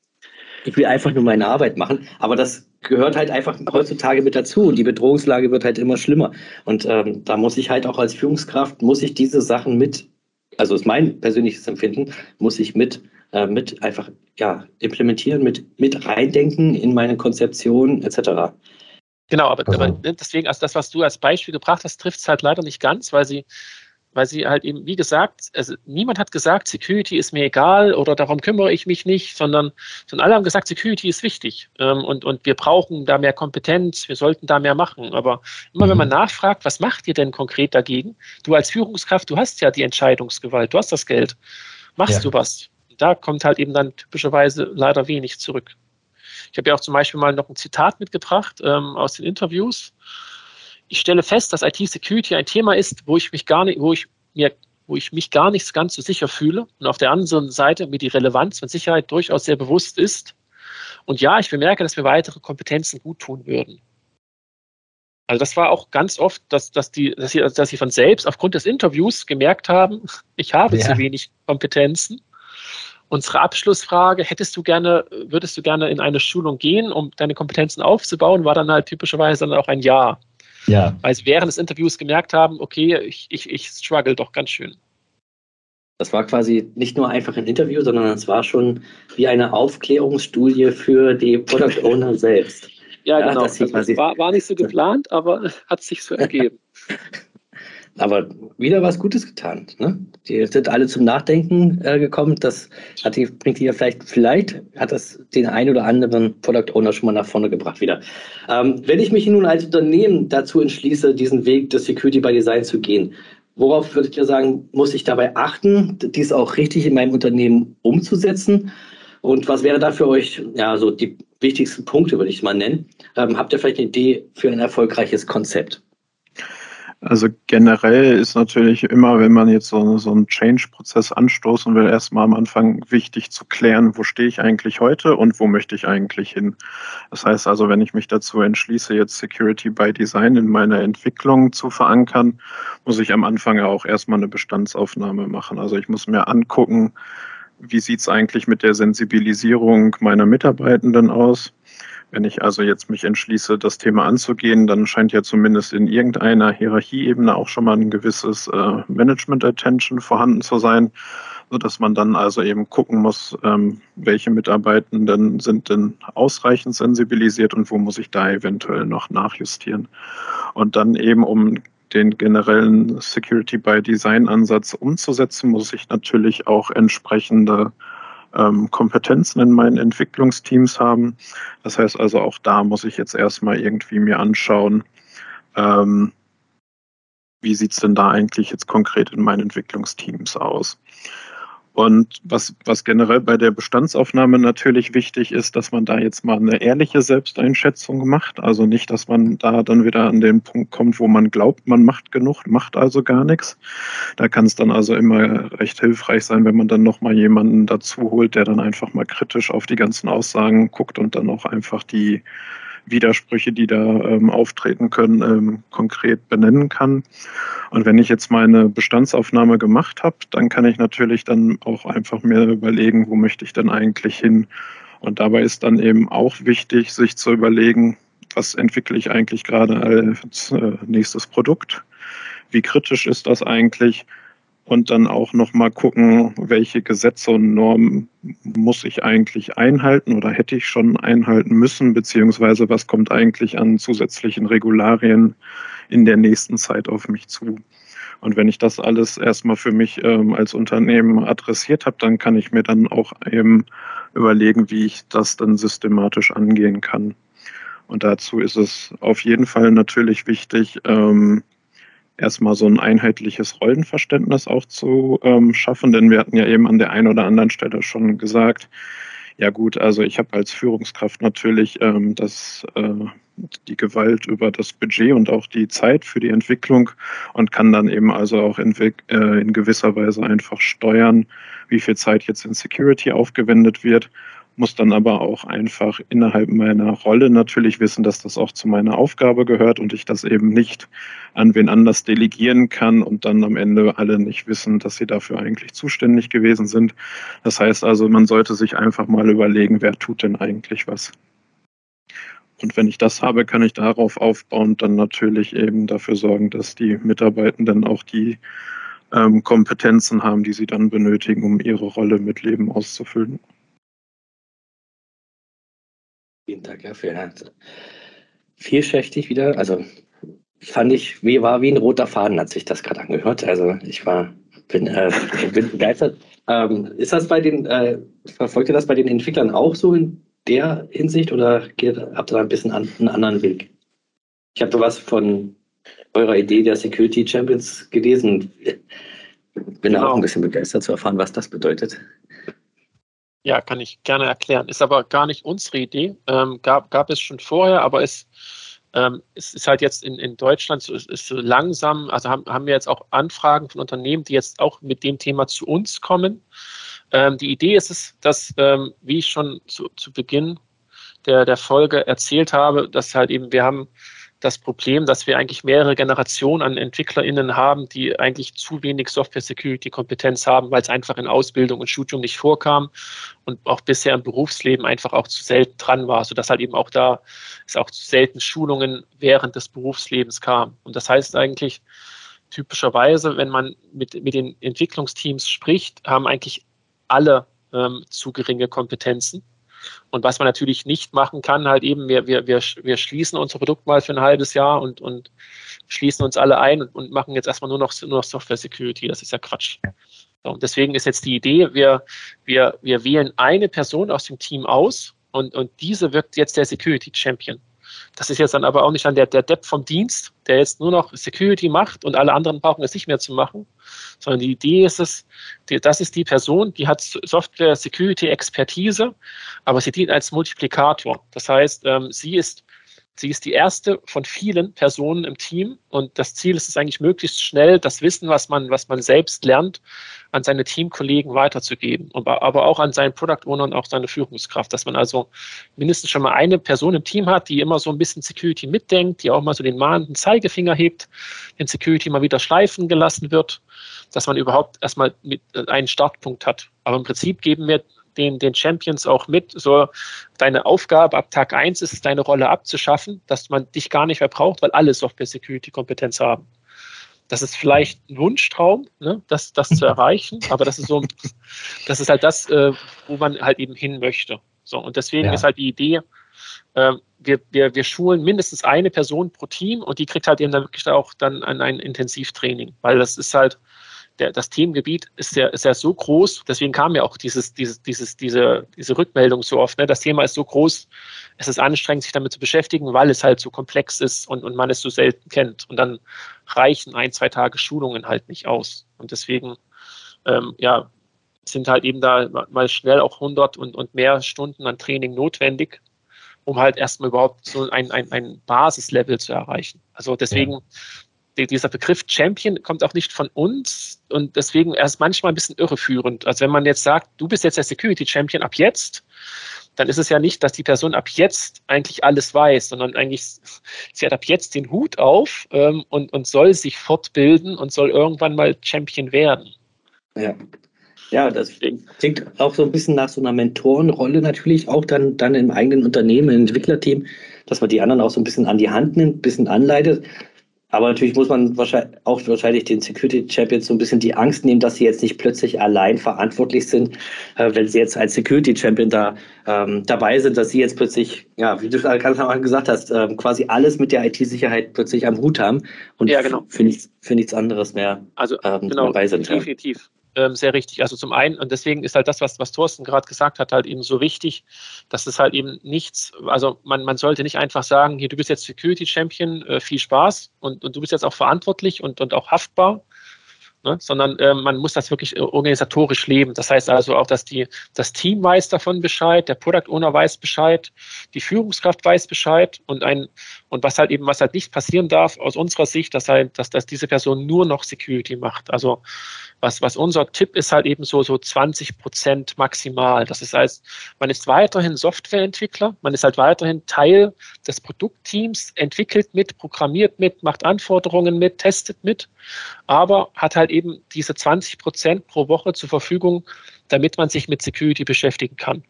ich will einfach nur meine Arbeit machen. Aber das gehört halt einfach heutzutage mit dazu und die Bedrohungslage wird halt immer schlimmer. Und ähm, da muss ich halt auch als Führungskraft, muss ich diese Sachen mit, also ist mein persönliches Empfinden, muss ich mit, äh, mit einfach ja, implementieren, mit, mit reindenken in meine Konzeption etc. Genau, aber, aber deswegen, also das, was du als Beispiel gebracht hast, trifft es halt leider nicht ganz, weil sie weil sie halt eben, wie gesagt, also niemand hat gesagt, Security ist mir egal oder darum kümmere ich mich nicht, sondern, sondern alle haben gesagt, Security ist wichtig ähm, und, und wir brauchen da mehr Kompetenz, wir sollten da mehr machen. Aber immer wenn man mhm. nachfragt, was macht ihr denn konkret dagegen? Du als Führungskraft, du hast ja die Entscheidungsgewalt, du hast das Geld. Machst ja. du was? Da kommt halt eben dann typischerweise leider wenig zurück. Ich habe ja auch zum Beispiel mal noch ein Zitat mitgebracht ähm, aus den Interviews ich stelle fest, dass IT-Security ein Thema ist, wo ich mich gar nicht, wo ich mir, wo ich mich gar nicht ganz so sicher fühle und auf der anderen Seite mir die Relevanz von Sicherheit durchaus sehr bewusst ist. Und ja, ich bemerke, dass mir weitere Kompetenzen gut tun würden. Also das war auch ganz oft, dass, dass, die, dass, sie, dass sie von selbst aufgrund des Interviews gemerkt haben, ich habe ja. zu wenig Kompetenzen. Unsere Abschlussfrage, hättest du gerne, würdest du gerne in eine Schulung gehen, um deine Kompetenzen aufzubauen, war dann halt typischerweise dann auch ein Ja. Ja. Weil sie während des Interviews gemerkt haben, okay, ich, ich, ich struggle doch ganz schön. Das war quasi nicht nur einfach ein Interview, sondern es war schon wie eine Aufklärungsstudie für die Product Owner selbst. Ja, ja genau. Das also war, war nicht so geplant, aber hat sich so ergeben. aber wieder was Gutes getan. Ne? Die sind alle zum Nachdenken äh, gekommen. Das hat die, bringt die ja vielleicht, vielleicht hat das den einen oder anderen Product Owner schon mal nach vorne gebracht wieder. Ähm, wenn ich mich nun als Unternehmen dazu entschließe, diesen Weg des Security by Design zu gehen, worauf würdet ihr sagen, muss ich dabei achten, dies auch richtig in meinem Unternehmen umzusetzen? Und was wäre da für euch ja, so die wichtigsten Punkte, würde ich mal nennen? Ähm, habt ihr vielleicht eine Idee für ein erfolgreiches Konzept? Also generell ist natürlich immer, wenn man jetzt so, so einen Change-Prozess anstoßen will, erstmal am Anfang wichtig zu klären, wo stehe ich eigentlich heute und wo möchte ich eigentlich hin. Das heißt also, wenn ich mich dazu entschließe, jetzt Security by Design in meiner Entwicklung zu verankern, muss ich am Anfang ja auch erstmal eine Bestandsaufnahme machen. Also ich muss mir angucken, wie sieht es eigentlich mit der Sensibilisierung meiner Mitarbeitenden aus? Wenn ich also jetzt mich entschließe, das Thema anzugehen, dann scheint ja zumindest in irgendeiner Hierarchieebene auch schon mal ein gewisses äh, Management-Attention vorhanden zu sein, sodass man dann also eben gucken muss, ähm, welche Mitarbeitenden sind denn ausreichend sensibilisiert und wo muss ich da eventuell noch nachjustieren. Und dann eben, um den generellen Security by Design Ansatz umzusetzen, muss ich natürlich auch entsprechende ähm, Kompetenzen in meinen Entwicklungsteams haben. Das heißt also, auch da muss ich jetzt erstmal irgendwie mir anschauen, ähm, wie sieht es denn da eigentlich jetzt konkret in meinen Entwicklungsteams aus. Und was, was generell bei der Bestandsaufnahme natürlich wichtig ist, dass man da jetzt mal eine ehrliche Selbsteinschätzung macht. Also nicht, dass man da dann wieder an den Punkt kommt, wo man glaubt, man macht genug, macht also gar nichts. Da kann es dann also immer recht hilfreich sein, wenn man dann nochmal jemanden dazu holt, der dann einfach mal kritisch auf die ganzen Aussagen guckt und dann auch einfach die Widersprüche, die da ähm, auftreten können, ähm, konkret benennen kann. Und wenn ich jetzt meine Bestandsaufnahme gemacht habe, dann kann ich natürlich dann auch einfach mir überlegen, wo möchte ich denn eigentlich hin. Und dabei ist dann eben auch wichtig, sich zu überlegen, was entwickle ich eigentlich gerade als äh, nächstes Produkt? Wie kritisch ist das eigentlich? Und dann auch nochmal gucken, welche Gesetze und Normen muss ich eigentlich einhalten oder hätte ich schon einhalten müssen, beziehungsweise was kommt eigentlich an zusätzlichen Regularien in der nächsten Zeit auf mich zu. Und wenn ich das alles erstmal für mich ähm, als Unternehmen adressiert habe, dann kann ich mir dann auch eben überlegen, wie ich das dann systematisch angehen kann. Und dazu ist es auf jeden Fall natürlich wichtig, ähm, erstmal so ein einheitliches Rollenverständnis auch zu ähm, schaffen, denn wir hatten ja eben an der einen oder anderen Stelle schon gesagt, ja gut, also ich habe als Führungskraft natürlich ähm, das, äh, die Gewalt über das Budget und auch die Zeit für die Entwicklung und kann dann eben also auch in, äh, in gewisser Weise einfach steuern, wie viel Zeit jetzt in Security aufgewendet wird muss dann aber auch einfach innerhalb meiner Rolle natürlich wissen, dass das auch zu meiner Aufgabe gehört und ich das eben nicht an wen anders delegieren kann und dann am Ende alle nicht wissen, dass sie dafür eigentlich zuständig gewesen sind. Das heißt also, man sollte sich einfach mal überlegen, wer tut denn eigentlich was. Und wenn ich das habe, kann ich darauf aufbauen, dann natürlich eben dafür sorgen, dass die Mitarbeitenden auch die ähm, Kompetenzen haben, die sie dann benötigen, um ihre Rolle mit Leben auszufüllen. Vielen Dank, ja, vielen Dank. Vielschichtig wieder, also fand ich, wie war wie ein roter Faden, hat sich das gerade angehört. Also ich war, bin, äh, bin begeistert. Ähm, ist das bei den, äh, verfolgt ihr das bei den Entwicklern auch so in der Hinsicht oder geht, habt ihr da ein bisschen an, einen anderen Weg? Ich habe was von eurer Idee der Security Champions gelesen. Bin genau. auch ein bisschen begeistert zu erfahren, was das bedeutet. Ja, kann ich gerne erklären. Ist aber gar nicht unsere Idee. Ähm, gab, gab es schon vorher, aber es, ähm, es ist halt jetzt in, in Deutschland so, ist so langsam, also haben, haben wir jetzt auch Anfragen von Unternehmen, die jetzt auch mit dem Thema zu uns kommen. Ähm, die Idee ist es, dass, ähm, wie ich schon zu, zu Beginn der, der Folge erzählt habe, dass halt eben wir haben das Problem, dass wir eigentlich mehrere Generationen an EntwicklerInnen haben, die eigentlich zu wenig Software-Security-Kompetenz haben, weil es einfach in Ausbildung und Studium nicht vorkam und auch bisher im Berufsleben einfach auch zu selten dran war, sodass halt eben auch da es auch zu selten Schulungen während des Berufslebens kam. Und das heißt eigentlich, typischerweise, wenn man mit, mit den Entwicklungsteams spricht, haben eigentlich alle ähm, zu geringe Kompetenzen. Und was man natürlich nicht machen kann, halt eben, wir, wir, wir, wir schließen unser Produkt mal für ein halbes Jahr und, und schließen uns alle ein und, und machen jetzt erstmal nur noch, nur noch Software Security. Das ist ja Quatsch. So, deswegen ist jetzt die Idee, wir, wir, wir wählen eine Person aus dem Team aus und, und diese wird jetzt der Security Champion. Das ist jetzt dann aber auch nicht dann der, der Depp vom Dienst, der jetzt nur noch Security macht und alle anderen brauchen es nicht mehr zu machen, sondern die Idee ist es, die, das ist die Person, die hat Software Security Expertise, aber sie dient als Multiplikator. Das heißt, ähm, sie ist Sie ist die erste von vielen Personen im Team und das Ziel ist es eigentlich möglichst schnell, das Wissen, was man, was man selbst lernt, an seine Teamkollegen weiterzugeben, aber auch an seinen Product Owner und auch seine Führungskraft, dass man also mindestens schon mal eine Person im Team hat, die immer so ein bisschen Security mitdenkt, die auch mal so den mahnenden Zeigefinger hebt, den Security mal wieder schleifen gelassen wird, dass man überhaupt erstmal äh, einen Startpunkt hat. Aber im Prinzip geben wir den, den Champions auch mit. So, deine Aufgabe ab Tag 1 ist es, deine Rolle abzuschaffen, dass man dich gar nicht mehr braucht, weil alle Software-Security-Kompetenz haben. Das ist vielleicht ein Wunschtraum, ne, das, das zu erreichen, aber das ist so, das ist halt das, äh, wo man halt eben hin möchte. So, und deswegen ja. ist halt die Idee, äh, wir, wir, wir schulen mindestens eine Person pro Team und die kriegt halt eben dann wirklich auch dann ein, ein Intensivtraining, weil das ist halt, der, das Themengebiet ist ja, ist ja so groß, deswegen kam ja auch dieses, dieses, dieses, diese, diese Rückmeldung so oft. Ne? Das Thema ist so groß, es ist anstrengend, sich damit zu beschäftigen, weil es halt so komplex ist und, und man es so selten kennt. Und dann reichen ein, zwei Tage Schulungen halt nicht aus. Und deswegen, ähm, ja, sind halt eben da mal schnell auch 100 und, und mehr Stunden an Training notwendig, um halt erstmal überhaupt so ein, ein, ein Basislevel zu erreichen. Also deswegen dieser Begriff Champion kommt auch nicht von uns und deswegen er ist manchmal ein bisschen irreführend. Also wenn man jetzt sagt, du bist jetzt der Security Champion ab jetzt, dann ist es ja nicht, dass die Person ab jetzt eigentlich alles weiß, sondern eigentlich, sie hat ab jetzt den Hut auf ähm, und, und soll sich fortbilden und soll irgendwann mal Champion werden. Ja. Ja, das klingt auch so ein bisschen nach so einer Mentorenrolle natürlich, auch dann, dann im eigenen Unternehmen, im Entwicklerteam, dass man die anderen auch so ein bisschen an die Hand nimmt, ein bisschen anleitet. Aber natürlich muss man wahrscheinlich auch wahrscheinlich den Security Champions so ein bisschen die Angst nehmen, dass sie jetzt nicht plötzlich allein verantwortlich sind, äh, wenn sie jetzt als Security Champion da ähm, dabei sind, dass sie jetzt plötzlich, ja, wie du ganz am Anfang gesagt hast, ähm, quasi alles mit der IT-Sicherheit plötzlich am Hut haben und ja, genau. für, nichts, für nichts anderes mehr also, ähm, genau, dabei sind. Definitiv. Ja ähm, sehr richtig. Also zum einen, und deswegen ist halt das, was, was Thorsten gerade gesagt hat, halt eben so wichtig, dass es halt eben nichts, also man, man sollte nicht einfach sagen, hier, du bist jetzt Security Champion, äh, viel Spaß und, und du bist jetzt auch verantwortlich und, und auch haftbar, ne? sondern äh, man muss das wirklich äh, organisatorisch leben. Das heißt also auch, dass die, das Team weiß davon Bescheid, der Product Owner weiß Bescheid, die Führungskraft weiß Bescheid und ein und was halt eben, was halt nicht passieren darf aus unserer Sicht, dass halt, dass, dass diese Person nur noch Security macht. Also was, was unser Tipp ist halt eben so, so 20 Prozent maximal. Das heißt, man ist weiterhin Softwareentwickler, man ist halt weiterhin Teil des Produktteams, entwickelt mit, programmiert mit, macht Anforderungen mit, testet mit, aber hat halt eben diese 20 Prozent pro Woche zur Verfügung, damit man sich mit Security beschäftigen kann.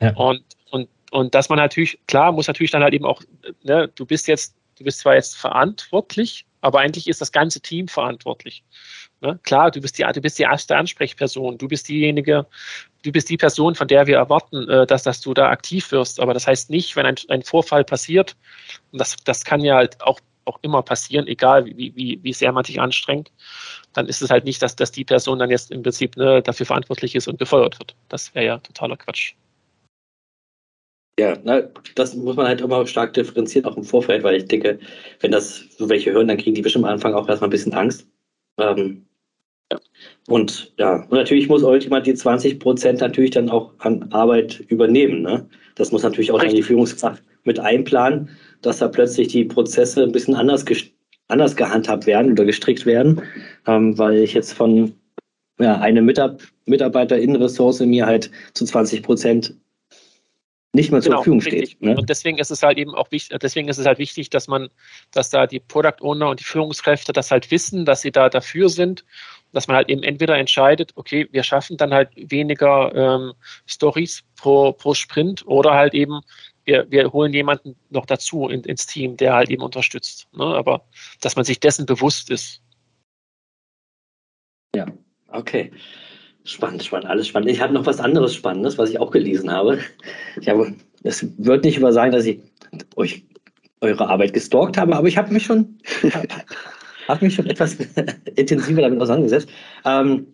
Ja. Und, und, und dass man natürlich, klar, muss natürlich dann halt eben auch, ne, du bist jetzt, du bist zwar jetzt verantwortlich, aber eigentlich ist das ganze Team verantwortlich. Ne? Klar, du bist, die, du bist die erste Ansprechperson, du bist diejenige, du bist die Person, von der wir erwarten, äh, dass, dass du da aktiv wirst. Aber das heißt nicht, wenn ein, ein Vorfall passiert, und das, das kann ja halt auch, auch immer passieren, egal wie, wie, wie sehr man sich anstrengt, dann ist es halt nicht, dass, dass die Person dann jetzt im Prinzip ne, dafür verantwortlich ist und befeuert wird. Das wäre ja totaler Quatsch. Ja, na, das muss man halt immer stark differenzieren, auch im Vorfeld, weil ich denke, wenn das so welche hören, dann kriegen die bestimmt am Anfang auch erstmal ein bisschen Angst. Ähm, und ja, und natürlich muss Ultima die 20 Prozent natürlich dann auch an Arbeit übernehmen. Ne? Das muss natürlich auch dann die Führungskraft mit einplanen, dass da plötzlich die Prozesse ein bisschen anders, anders gehandhabt werden oder gestrickt werden, ähm, weil ich jetzt von ja, eine Mitab Mitarbeiterinnenressource mir halt zu 20 Prozent nicht mehr zur genau, Verfügung steht. Ne? Und deswegen ist es halt eben auch wichtig, deswegen ist es halt wichtig, dass man, dass da die Product Owner und die Führungskräfte das halt wissen, dass sie da dafür sind, dass man halt eben entweder entscheidet, okay, wir schaffen dann halt weniger ähm, Stories pro, pro Sprint oder halt eben wir, wir holen jemanden noch dazu in, ins Team, der halt eben unterstützt. Ne? Aber dass man sich dessen bewusst ist. Ja, okay. Spannend, spannend, alles spannend. Ich habe noch was anderes Spannendes, was ich auch gelesen habe. Ich habe, es wird nicht über sagen, dass ich euch eure Arbeit gestalkt habe, aber ich habe mich schon, habe mich schon etwas intensiver damit auseinandergesetzt. Ähm,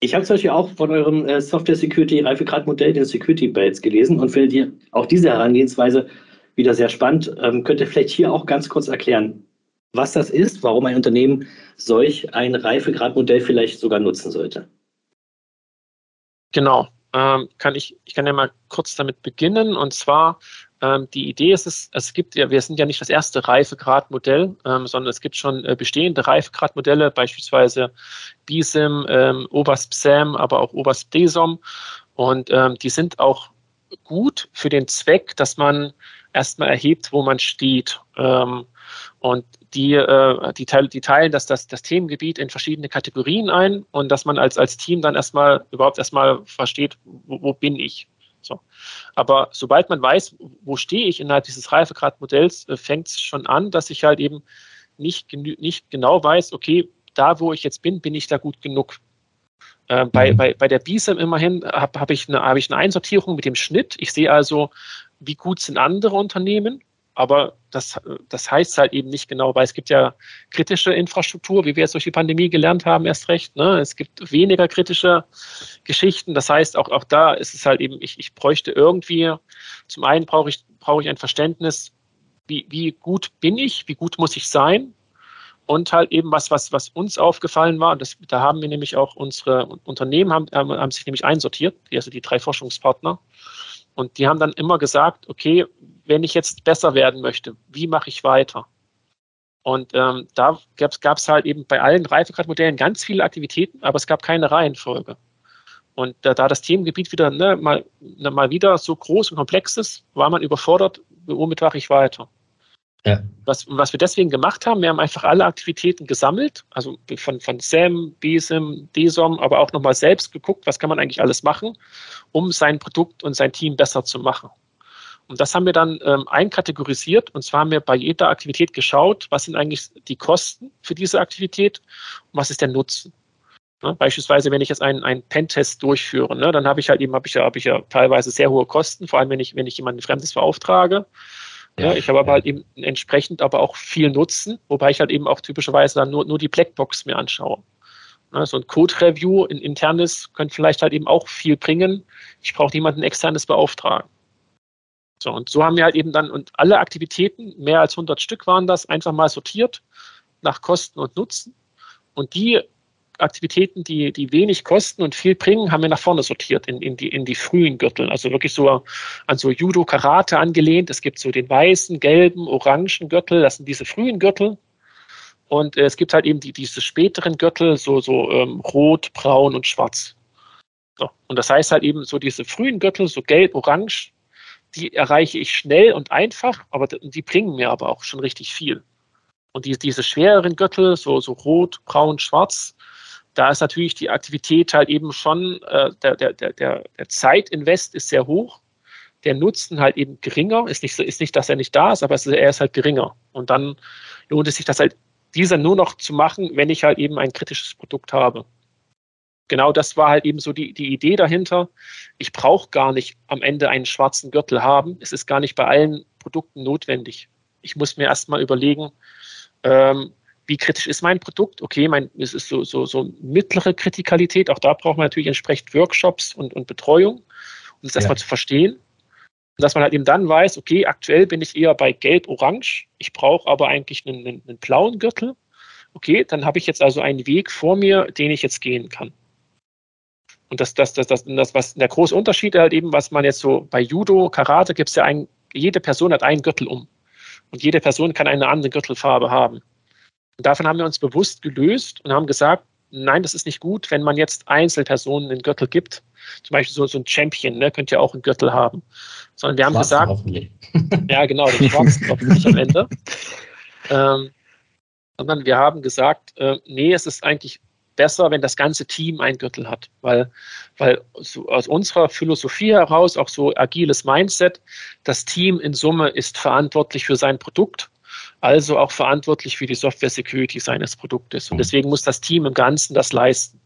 ich habe zum Beispiel auch von eurem äh, Software Security Reifegrad-Modell den Security Belts gelesen und finde die, auch diese Herangehensweise wieder sehr spannend. Ähm, könnt ihr vielleicht hier auch ganz kurz erklären, was das ist, warum ein Unternehmen solch ein Reifegradmodell vielleicht sogar nutzen sollte? Genau. Ähm, kann ich, ich kann ja mal kurz damit beginnen. Und zwar, ähm, die Idee ist es, es gibt ja, wir sind ja nicht das erste Reifegradmodell, ähm, sondern es gibt schon äh, bestehende Reifegradmodelle, beispielsweise BISIM, ähm, OWASP SAM, aber auch OWASP DESOM. Und ähm, die sind auch gut für den Zweck, dass man erstmal erhebt, wo man steht. Ähm, und die, äh, die, die teilen das, das, das Themengebiet in verschiedene Kategorien ein und dass man als, als Team dann erstmal überhaupt erstmal versteht, wo, wo bin ich. So. Aber sobald man weiß, wo stehe ich innerhalb dieses Reifegradmodells, äh, fängt es schon an, dass ich halt eben nicht, nicht genau weiß, okay, da wo ich jetzt bin, bin ich da gut genug. Äh, bei, mhm. bei, bei der BISEM immerhin habe hab ich, eine, hab ich eine Einsortierung mit dem Schnitt. Ich sehe also, wie gut sind andere Unternehmen aber das, das heißt halt eben nicht genau, weil es gibt ja kritische Infrastruktur, wie wir jetzt durch die Pandemie gelernt haben, erst recht. Ne? Es gibt weniger kritische Geschichten. Das heißt, auch, auch da ist es halt eben, ich, ich bräuchte irgendwie, zum einen brauche ich, brauche ich ein Verständnis, wie, wie gut bin ich, wie gut muss ich sein? Und halt eben was, was, was uns aufgefallen war, das, da haben wir nämlich auch unsere Unternehmen haben, haben sich nämlich einsortiert, also die drei Forschungspartner. Und die haben dann immer gesagt, okay, wenn ich jetzt besser werden möchte, wie mache ich weiter? Und ähm, da gab es halt eben bei allen Reifegradmodellen ganz viele Aktivitäten, aber es gab keine Reihenfolge. Und da, da das Themengebiet wieder ne, mal, ne, mal wieder so groß und komplex ist, war man überfordert, womit mache ich weiter? Ja. Was, was wir deswegen gemacht haben, wir haben einfach alle Aktivitäten gesammelt, also von, von SAM, BSIM, DSOM, aber auch nochmal selbst geguckt, was kann man eigentlich alles machen, um sein Produkt und sein Team besser zu machen. Und das haben wir dann ähm, einkategorisiert. Und zwar haben wir bei jeder Aktivität geschaut, was sind eigentlich die Kosten für diese Aktivität und was ist der Nutzen. Ne? Beispielsweise, wenn ich jetzt einen, einen Pentest durchführe, ne, dann habe ich halt eben, habe ich, ja, habe ich ja teilweise sehr hohe Kosten, vor allem wenn ich, wenn ich jemanden Fremdes beauftrage. Ja, ich habe aber halt eben entsprechend aber auch viel Nutzen, wobei ich halt eben auch typischerweise dann nur, nur die Blackbox mir anschaue. Ne, so ein Code-Review in internes könnte vielleicht halt eben auch viel bringen. Ich brauche niemanden externes beauftragen. So, und so haben wir halt eben dann, und alle Aktivitäten, mehr als 100 Stück waren das, einfach mal sortiert nach Kosten und Nutzen. Und die Aktivitäten, die, die wenig kosten und viel bringen, haben wir nach vorne sortiert in, in, die, in die frühen Gürtel. Also wirklich so an so Judo-Karate angelehnt. Es gibt so den weißen, gelben, orangen Gürtel, das sind diese frühen Gürtel. Und äh, es gibt halt eben die, diese späteren Gürtel, so, so ähm, rot, braun und schwarz. So. Und das heißt halt eben so diese frühen Gürtel, so gelb, orange, die erreiche ich schnell und einfach, aber die bringen mir aber auch schon richtig viel. Und die, diese schwereren Gürtel, so, so rot, braun, schwarz, da ist natürlich die Aktivität halt eben schon, äh, der, der, der, der Zeitinvest ist sehr hoch, der Nutzen halt eben geringer, ist nicht, ist nicht, dass er nicht da ist, aber er ist halt geringer. Und dann lohnt es sich das halt, dieser nur noch zu machen, wenn ich halt eben ein kritisches Produkt habe genau das war halt eben so die, die Idee dahinter. Ich brauche gar nicht am Ende einen schwarzen Gürtel haben. Es ist gar nicht bei allen Produkten notwendig. Ich muss mir erstmal überlegen, ähm, wie kritisch ist mein Produkt? Okay, mein, es ist so, so, so mittlere Kritikalität. Auch da braucht man natürlich entsprechend Workshops und, und Betreuung, um das ja. erstmal zu verstehen. Und dass man halt eben dann weiß, okay, aktuell bin ich eher bei gelb-orange. Ich brauche aber eigentlich einen, einen, einen blauen Gürtel. Okay, dann habe ich jetzt also einen Weg vor mir, den ich jetzt gehen kann. Und das, das, das, das, das, was der große Unterschied halt eben, was man jetzt so bei Judo, Karate gibt es ja ein, jede Person hat einen Gürtel um. Und jede Person kann eine andere Gürtelfarbe haben. Und davon haben wir uns bewusst gelöst und haben gesagt, nein, das ist nicht gut, wenn man jetzt Einzelpersonen einen Gürtel gibt. Zum Beispiel so, so ein Champion, ne, könnt ihr auch einen Gürtel haben. Sondern wir haben gesagt, ja genau, den schwarzen hoffentlich am Ende. Ähm, sondern wir haben gesagt, äh, nee, es ist eigentlich besser, wenn das ganze Team einen Gürtel hat, weil, weil aus unserer Philosophie heraus, auch so agiles Mindset, das Team in Summe ist verantwortlich für sein Produkt, also auch verantwortlich für die Software Security seines Produktes. Und deswegen muss das Team im Ganzen das leisten.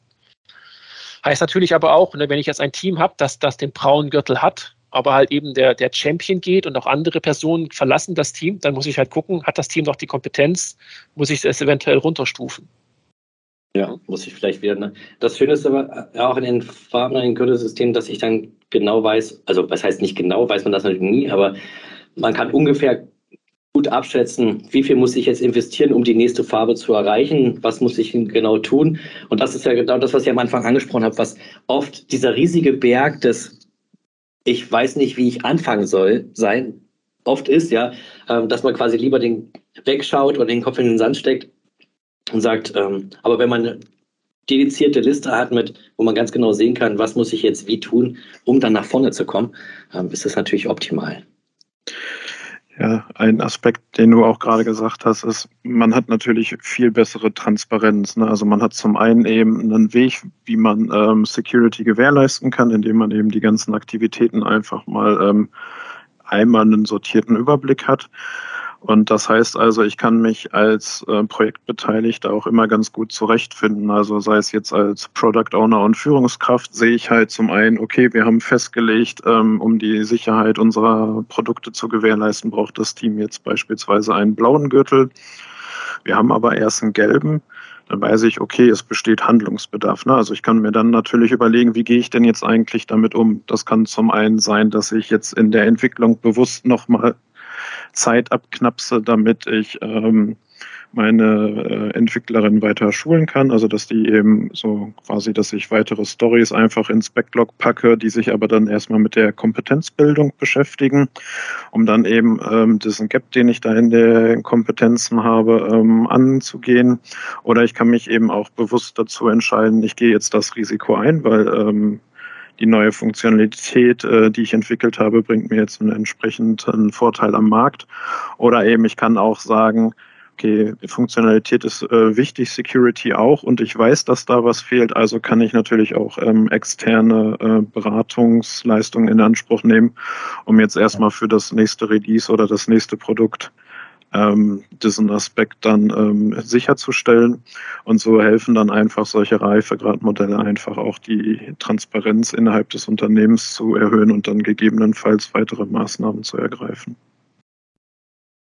Heißt natürlich aber auch, ne, wenn ich jetzt ein Team habe, das, das den braunen Gürtel hat, aber halt eben der, der Champion geht und auch andere Personen verlassen das Team, dann muss ich halt gucken, hat das Team noch die Kompetenz, muss ich es eventuell runterstufen. Ja, muss ich vielleicht wieder. Ne? Das Schöne ist aber äh, auch in den Farben, in den Gürtelsystemen, dass ich dann genau weiß, also was heißt nicht genau, weiß man das natürlich nie, aber man kann ungefähr gut abschätzen, wie viel muss ich jetzt investieren, um die nächste Farbe zu erreichen, was muss ich genau tun. Und das ist ja genau das, was ich am Anfang angesprochen habe, was oft dieser riesige Berg des, ich weiß nicht, wie ich anfangen soll, sein, oft ist, ja, ähm, dass man quasi lieber den wegschaut oder den Kopf in den Sand steckt, und sagt, ähm, aber wenn man eine dedizierte Liste hat, mit, wo man ganz genau sehen kann, was muss ich jetzt wie tun, um dann nach vorne zu kommen, ähm, ist das natürlich optimal. Ja, ein Aspekt, den du auch gerade gesagt hast, ist, man hat natürlich viel bessere Transparenz. Ne? Also man hat zum einen eben einen Weg, wie man ähm, Security gewährleisten kann, indem man eben die ganzen Aktivitäten einfach mal ähm, einmal einen sortierten Überblick hat. Und das heißt also, ich kann mich als äh, Projektbeteiligter auch immer ganz gut zurechtfinden. Also sei es jetzt als Product Owner und Führungskraft, sehe ich halt zum einen, okay, wir haben festgelegt, ähm, um die Sicherheit unserer Produkte zu gewährleisten, braucht das Team jetzt beispielsweise einen blauen Gürtel. Wir haben aber erst einen gelben dann weiß ich, okay, es besteht Handlungsbedarf. Ne? Also ich kann mir dann natürlich überlegen, wie gehe ich denn jetzt eigentlich damit um? Das kann zum einen sein, dass ich jetzt in der Entwicklung bewusst nochmal Zeit abknapse, damit ich ähm, meine äh, Entwicklerin weiter schulen kann. Also dass die eben so quasi, dass ich weitere Stories einfach ins Backlog packe, die sich aber dann erstmal mit der Kompetenzbildung beschäftigen, um dann eben ähm, diesen Gap, den ich da in den Kompetenzen habe, ähm, anzugehen. Oder ich kann mich eben auch bewusst dazu entscheiden, ich gehe jetzt das Risiko ein, weil ähm, die neue Funktionalität, äh, die ich entwickelt habe, bringt mir jetzt einen entsprechenden Vorteil am Markt. Oder eben ich kann auch sagen, okay, Funktionalität ist äh, wichtig, Security auch und ich weiß, dass da was fehlt, also kann ich natürlich auch ähm, externe äh, Beratungsleistungen in Anspruch nehmen, um jetzt erstmal für das nächste Release oder das nächste Produkt ähm, diesen Aspekt dann ähm, sicherzustellen. Und so helfen dann einfach solche Reifegradmodelle einfach auch die Transparenz innerhalb des Unternehmens zu erhöhen und dann gegebenenfalls weitere Maßnahmen zu ergreifen.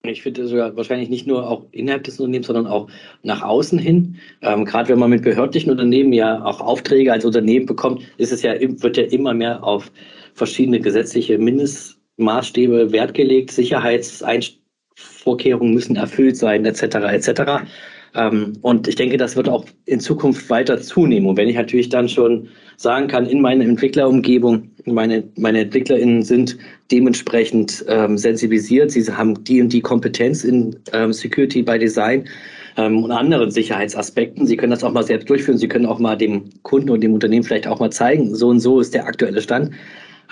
Ich finde sogar wahrscheinlich nicht nur auch innerhalb des Unternehmens, sondern auch nach außen hin. Ähm, Gerade wenn man mit behördlichen Unternehmen ja auch Aufträge als Unternehmen bekommt, ist es ja, wird ja immer mehr auf verschiedene gesetzliche Mindestmaßstäbe Wert gelegt, Sicherheitseinstellungen Vorkehrungen müssen erfüllt sein, etc. etc. Ähm, und ich denke, das wird auch in Zukunft weiter zunehmen. Und wenn ich natürlich dann schon sagen kann, in meiner Entwicklerumgebung, meine, meine EntwicklerInnen sind dementsprechend ähm, sensibilisiert, sie haben die und die Kompetenz in ähm, Security by Design ähm, und anderen Sicherheitsaspekten. Sie können das auch mal selbst durchführen. Sie können auch mal dem Kunden und dem Unternehmen vielleicht auch mal zeigen, so und so ist der aktuelle Stand.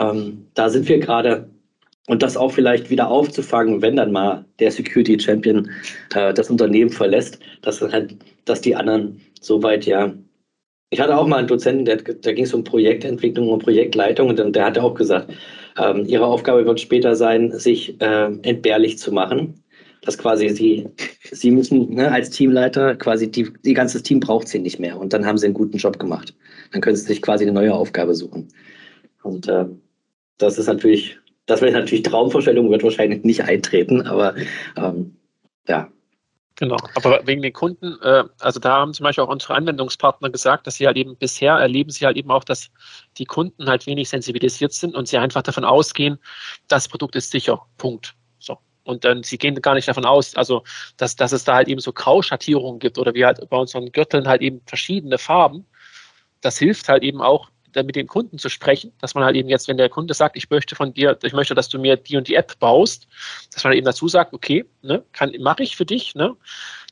Ähm, da sind wir gerade und das auch vielleicht wieder aufzufangen, wenn dann mal der Security Champion äh, das Unternehmen verlässt, dass halt, dass die anderen soweit ja. Ich hatte auch mal einen Dozenten, der, da ging es um Projektentwicklung und Projektleitung und der hatte auch gesagt, ähm, ihre Aufgabe wird später sein, sich äh, entbehrlich zu machen. Dass quasi sie, sie müssen ne, als Teamleiter quasi die, die ganze Team braucht sie nicht mehr und dann haben sie einen guten Job gemacht. Dann können sie sich quasi eine neue Aufgabe suchen. Und äh, das ist natürlich das wäre natürlich Traumvorstellung, wird wahrscheinlich nicht eintreten, aber ähm, ja. Genau, aber wegen den Kunden, äh, also da haben zum Beispiel auch unsere Anwendungspartner gesagt, dass sie halt eben bisher erleben sie halt eben auch, dass die Kunden halt wenig sensibilisiert sind und sie einfach davon ausgehen, das Produkt ist sicher. Punkt. So. Und dann, sie gehen gar nicht davon aus, also, dass, dass es da halt eben so Grauschattierungen gibt oder wie halt bei unseren Gürteln halt eben verschiedene Farben. Das hilft halt eben auch, mit dem Kunden zu sprechen, dass man halt eben jetzt, wenn der Kunde sagt, ich möchte von dir, ich möchte, dass du mir die und die App baust, dass man eben dazu sagt, okay, ne, mache ich für dich, ne,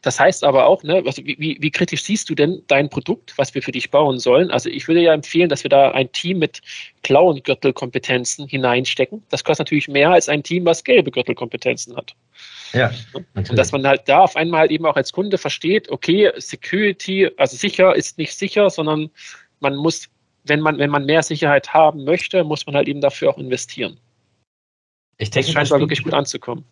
Das heißt aber auch, ne, also wie, wie kritisch siehst du denn dein Produkt, was wir für dich bauen sollen? Also ich würde ja empfehlen, dass wir da ein Team mit blauen Gürtelkompetenzen hineinstecken. Das kostet natürlich mehr als ein Team, was gelbe Gürtelkompetenzen hat. Ja. Natürlich. Und dass man halt da auf einmal halt eben auch als Kunde versteht, okay, Security, also sicher ist nicht sicher, sondern man muss, wenn man, wenn man mehr Sicherheit haben möchte, muss man halt eben dafür auch investieren. Ich denke, das scheint da wirklich gut anzukommen.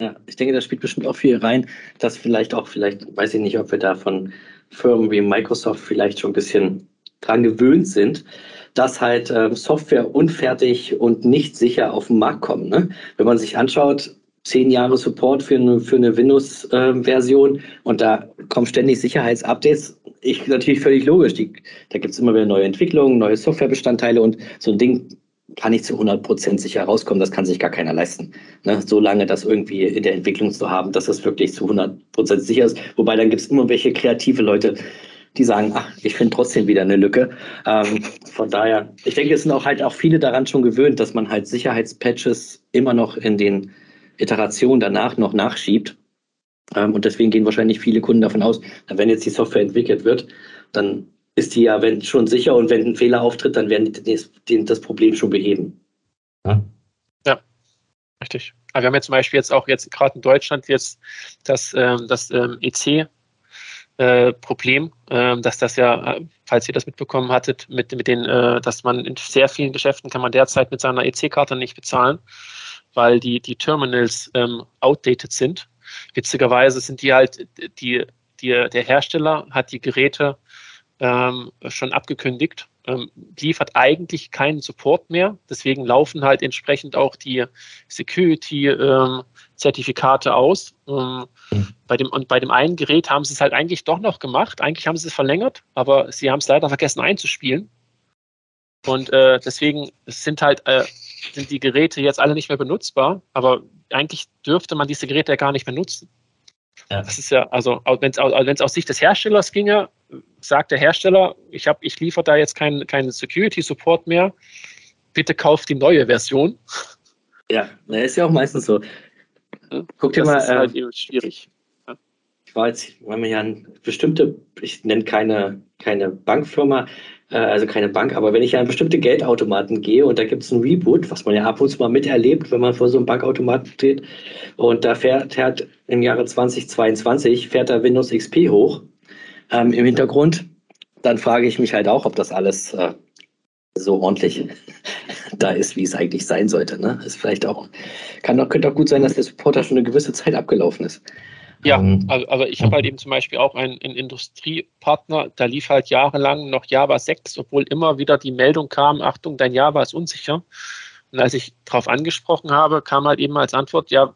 Ja, ich denke, das spielt bestimmt auch viel rein, dass vielleicht auch, vielleicht, weiß ich nicht, ob wir da von Firmen wie Microsoft vielleicht schon ein bisschen dran gewöhnt sind, dass halt ähm, Software unfertig und nicht sicher auf den Markt kommt. Ne? Wenn man sich anschaut, zehn Jahre Support für eine, für eine Windows-Version äh, und da kommen ständig Sicherheitsupdates. Ich natürlich völlig logisch. Die, da gibt es immer wieder neue Entwicklungen, neue Softwarebestandteile und so ein Ding kann nicht zu 100% sicher rauskommen. Das kann sich gar keiner leisten. Ne? So lange das irgendwie in der Entwicklung zu haben, dass das wirklich zu 100% sicher ist. Wobei dann gibt es immer welche kreative Leute, die sagen, ach, ich finde trotzdem wieder eine Lücke. Ähm, von daher, ich denke, es sind auch halt auch viele daran schon gewöhnt, dass man halt Sicherheitspatches immer noch in den Iterationen danach noch nachschiebt. Ähm, und deswegen gehen wahrscheinlich viele Kunden davon aus, wenn jetzt die Software entwickelt wird, dann ist die ja wenn schon sicher und wenn ein Fehler auftritt, dann werden die das Problem schon beheben. Ja, ja richtig. Aber wir haben ja zum Beispiel jetzt auch jetzt gerade in Deutschland jetzt das, ähm, das ähm, EC äh, Problem, äh, dass das ja, äh, falls ihr das mitbekommen hattet, mit, mit den, äh, dass man in sehr vielen Geschäften kann man derzeit mit seiner EC-Karte nicht bezahlen, weil die, die Terminals ähm, outdated sind. Witzigerweise sind die halt, die, die, der Hersteller hat die Geräte ähm, schon abgekündigt, ähm, liefert eigentlich keinen Support mehr. Deswegen laufen halt entsprechend auch die Security-Zertifikate ähm, aus. Ähm, mhm. bei dem, und bei dem einen Gerät haben sie es halt eigentlich doch noch gemacht. Eigentlich haben sie es verlängert, aber sie haben es leider vergessen einzuspielen. Und äh, deswegen sind halt äh, sind die Geräte jetzt alle nicht mehr benutzbar, aber eigentlich dürfte man diese Geräte ja gar nicht benutzen. Ja. Das ist ja, also wenn es aus Sicht des Herstellers ginge, sagt der Hersteller, ich, ich liefere da jetzt keinen kein Security-Support mehr, bitte kauft die neue Version. Ja, ist ja auch meistens so. Guck dir das mal. Ist halt äh, schwierig. War jetzt, weil man ja eine bestimmte, ich nenne keine, keine Bankfirma, äh, also keine Bank, aber wenn ich an bestimmte Geldautomaten gehe und da gibt es ein Reboot, was man ja ab und zu mal miterlebt, wenn man vor so einem Bankautomaten steht, und da fährt, fährt im Jahre 2022 fährt da Windows XP hoch ähm, im Hintergrund, dann frage ich mich halt auch, ob das alles äh, so ordentlich da ist, wie es eigentlich sein sollte. Ne? Ist vielleicht auch, kann doch, könnte auch gut sein, dass der Supporter schon eine gewisse Zeit abgelaufen ist. Ja, ähm, also, also ich habe halt eben zum Beispiel auch einen, einen, Industriepartner, da lief halt jahrelang noch Java 6, obwohl immer wieder die Meldung kam, Achtung, dein Java ist unsicher. Und als ich darauf angesprochen habe, kam halt eben als Antwort, ja,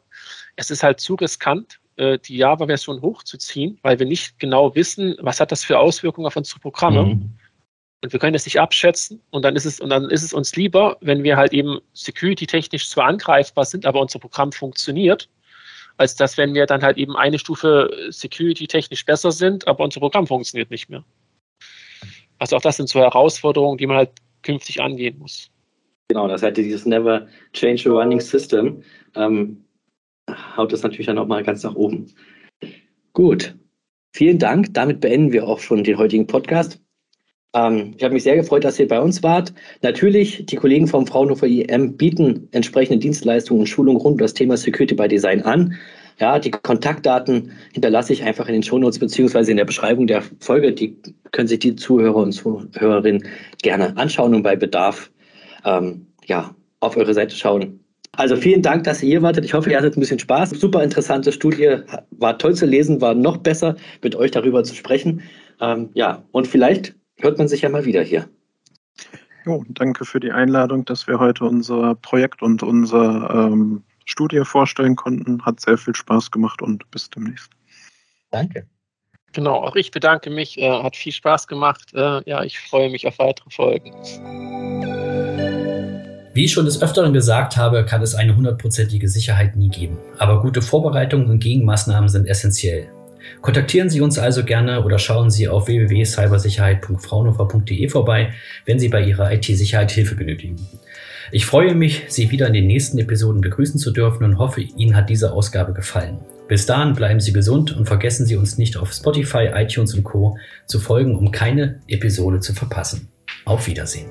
es ist halt zu riskant, äh, die Java-Version hochzuziehen, weil wir nicht genau wissen, was hat das für Auswirkungen auf unsere Programme. Mhm. Und wir können das nicht abschätzen. Und dann ist es, und dann ist es uns lieber, wenn wir halt eben security-technisch zwar angreifbar sind, aber unser Programm funktioniert, als dass, wenn wir dann halt eben eine Stufe security-technisch besser sind, aber unser Programm funktioniert nicht mehr. Also auch das sind so Herausforderungen, die man halt künftig angehen muss. Genau, das heißt dieses Never Change a Running System. Ähm, haut das natürlich dann auch mal ganz nach oben. Gut. Vielen Dank. Damit beenden wir auch schon den heutigen Podcast. Ähm, ich habe mich sehr gefreut, dass ihr bei uns wart. Natürlich, die Kollegen vom Fraunhofer IM bieten entsprechende Dienstleistungen und Schulungen rund um das Thema Security by Design an. Ja, die Kontaktdaten hinterlasse ich einfach in den Shownotes beziehungsweise in der Beschreibung der Folge. Die können sich die Zuhörer und Zuhörerinnen gerne anschauen und bei Bedarf ähm, ja, auf eure Seite schauen. Also vielen Dank, dass ihr hier wartet. Ich hoffe, ihr hattet ein bisschen Spaß. Super interessante Studie, war toll zu lesen, war noch besser, mit euch darüber zu sprechen. Ähm, ja, und vielleicht hört man sich ja mal wieder hier. Jo, danke für die Einladung, dass wir heute unser Projekt und unsere ähm, Studie vorstellen konnten. Hat sehr viel Spaß gemacht und bis demnächst. Danke. Genau, auch ich bedanke mich. Äh, hat viel Spaß gemacht. Äh, ja, ich freue mich auf weitere Folgen. Wie ich schon des Öfteren gesagt habe, kann es eine hundertprozentige Sicherheit nie geben. Aber gute Vorbereitungen und Gegenmaßnahmen sind essentiell. Kontaktieren Sie uns also gerne oder schauen Sie auf www.cybersicherheit.fraunhofer.de vorbei, wenn Sie bei Ihrer IT-Sicherheit Hilfe benötigen. Ich freue mich, Sie wieder in den nächsten Episoden begrüßen zu dürfen und hoffe, Ihnen hat diese Ausgabe gefallen. Bis dahin bleiben Sie gesund und vergessen Sie uns nicht auf Spotify, iTunes und Co. zu folgen, um keine Episode zu verpassen. Auf Wiedersehen.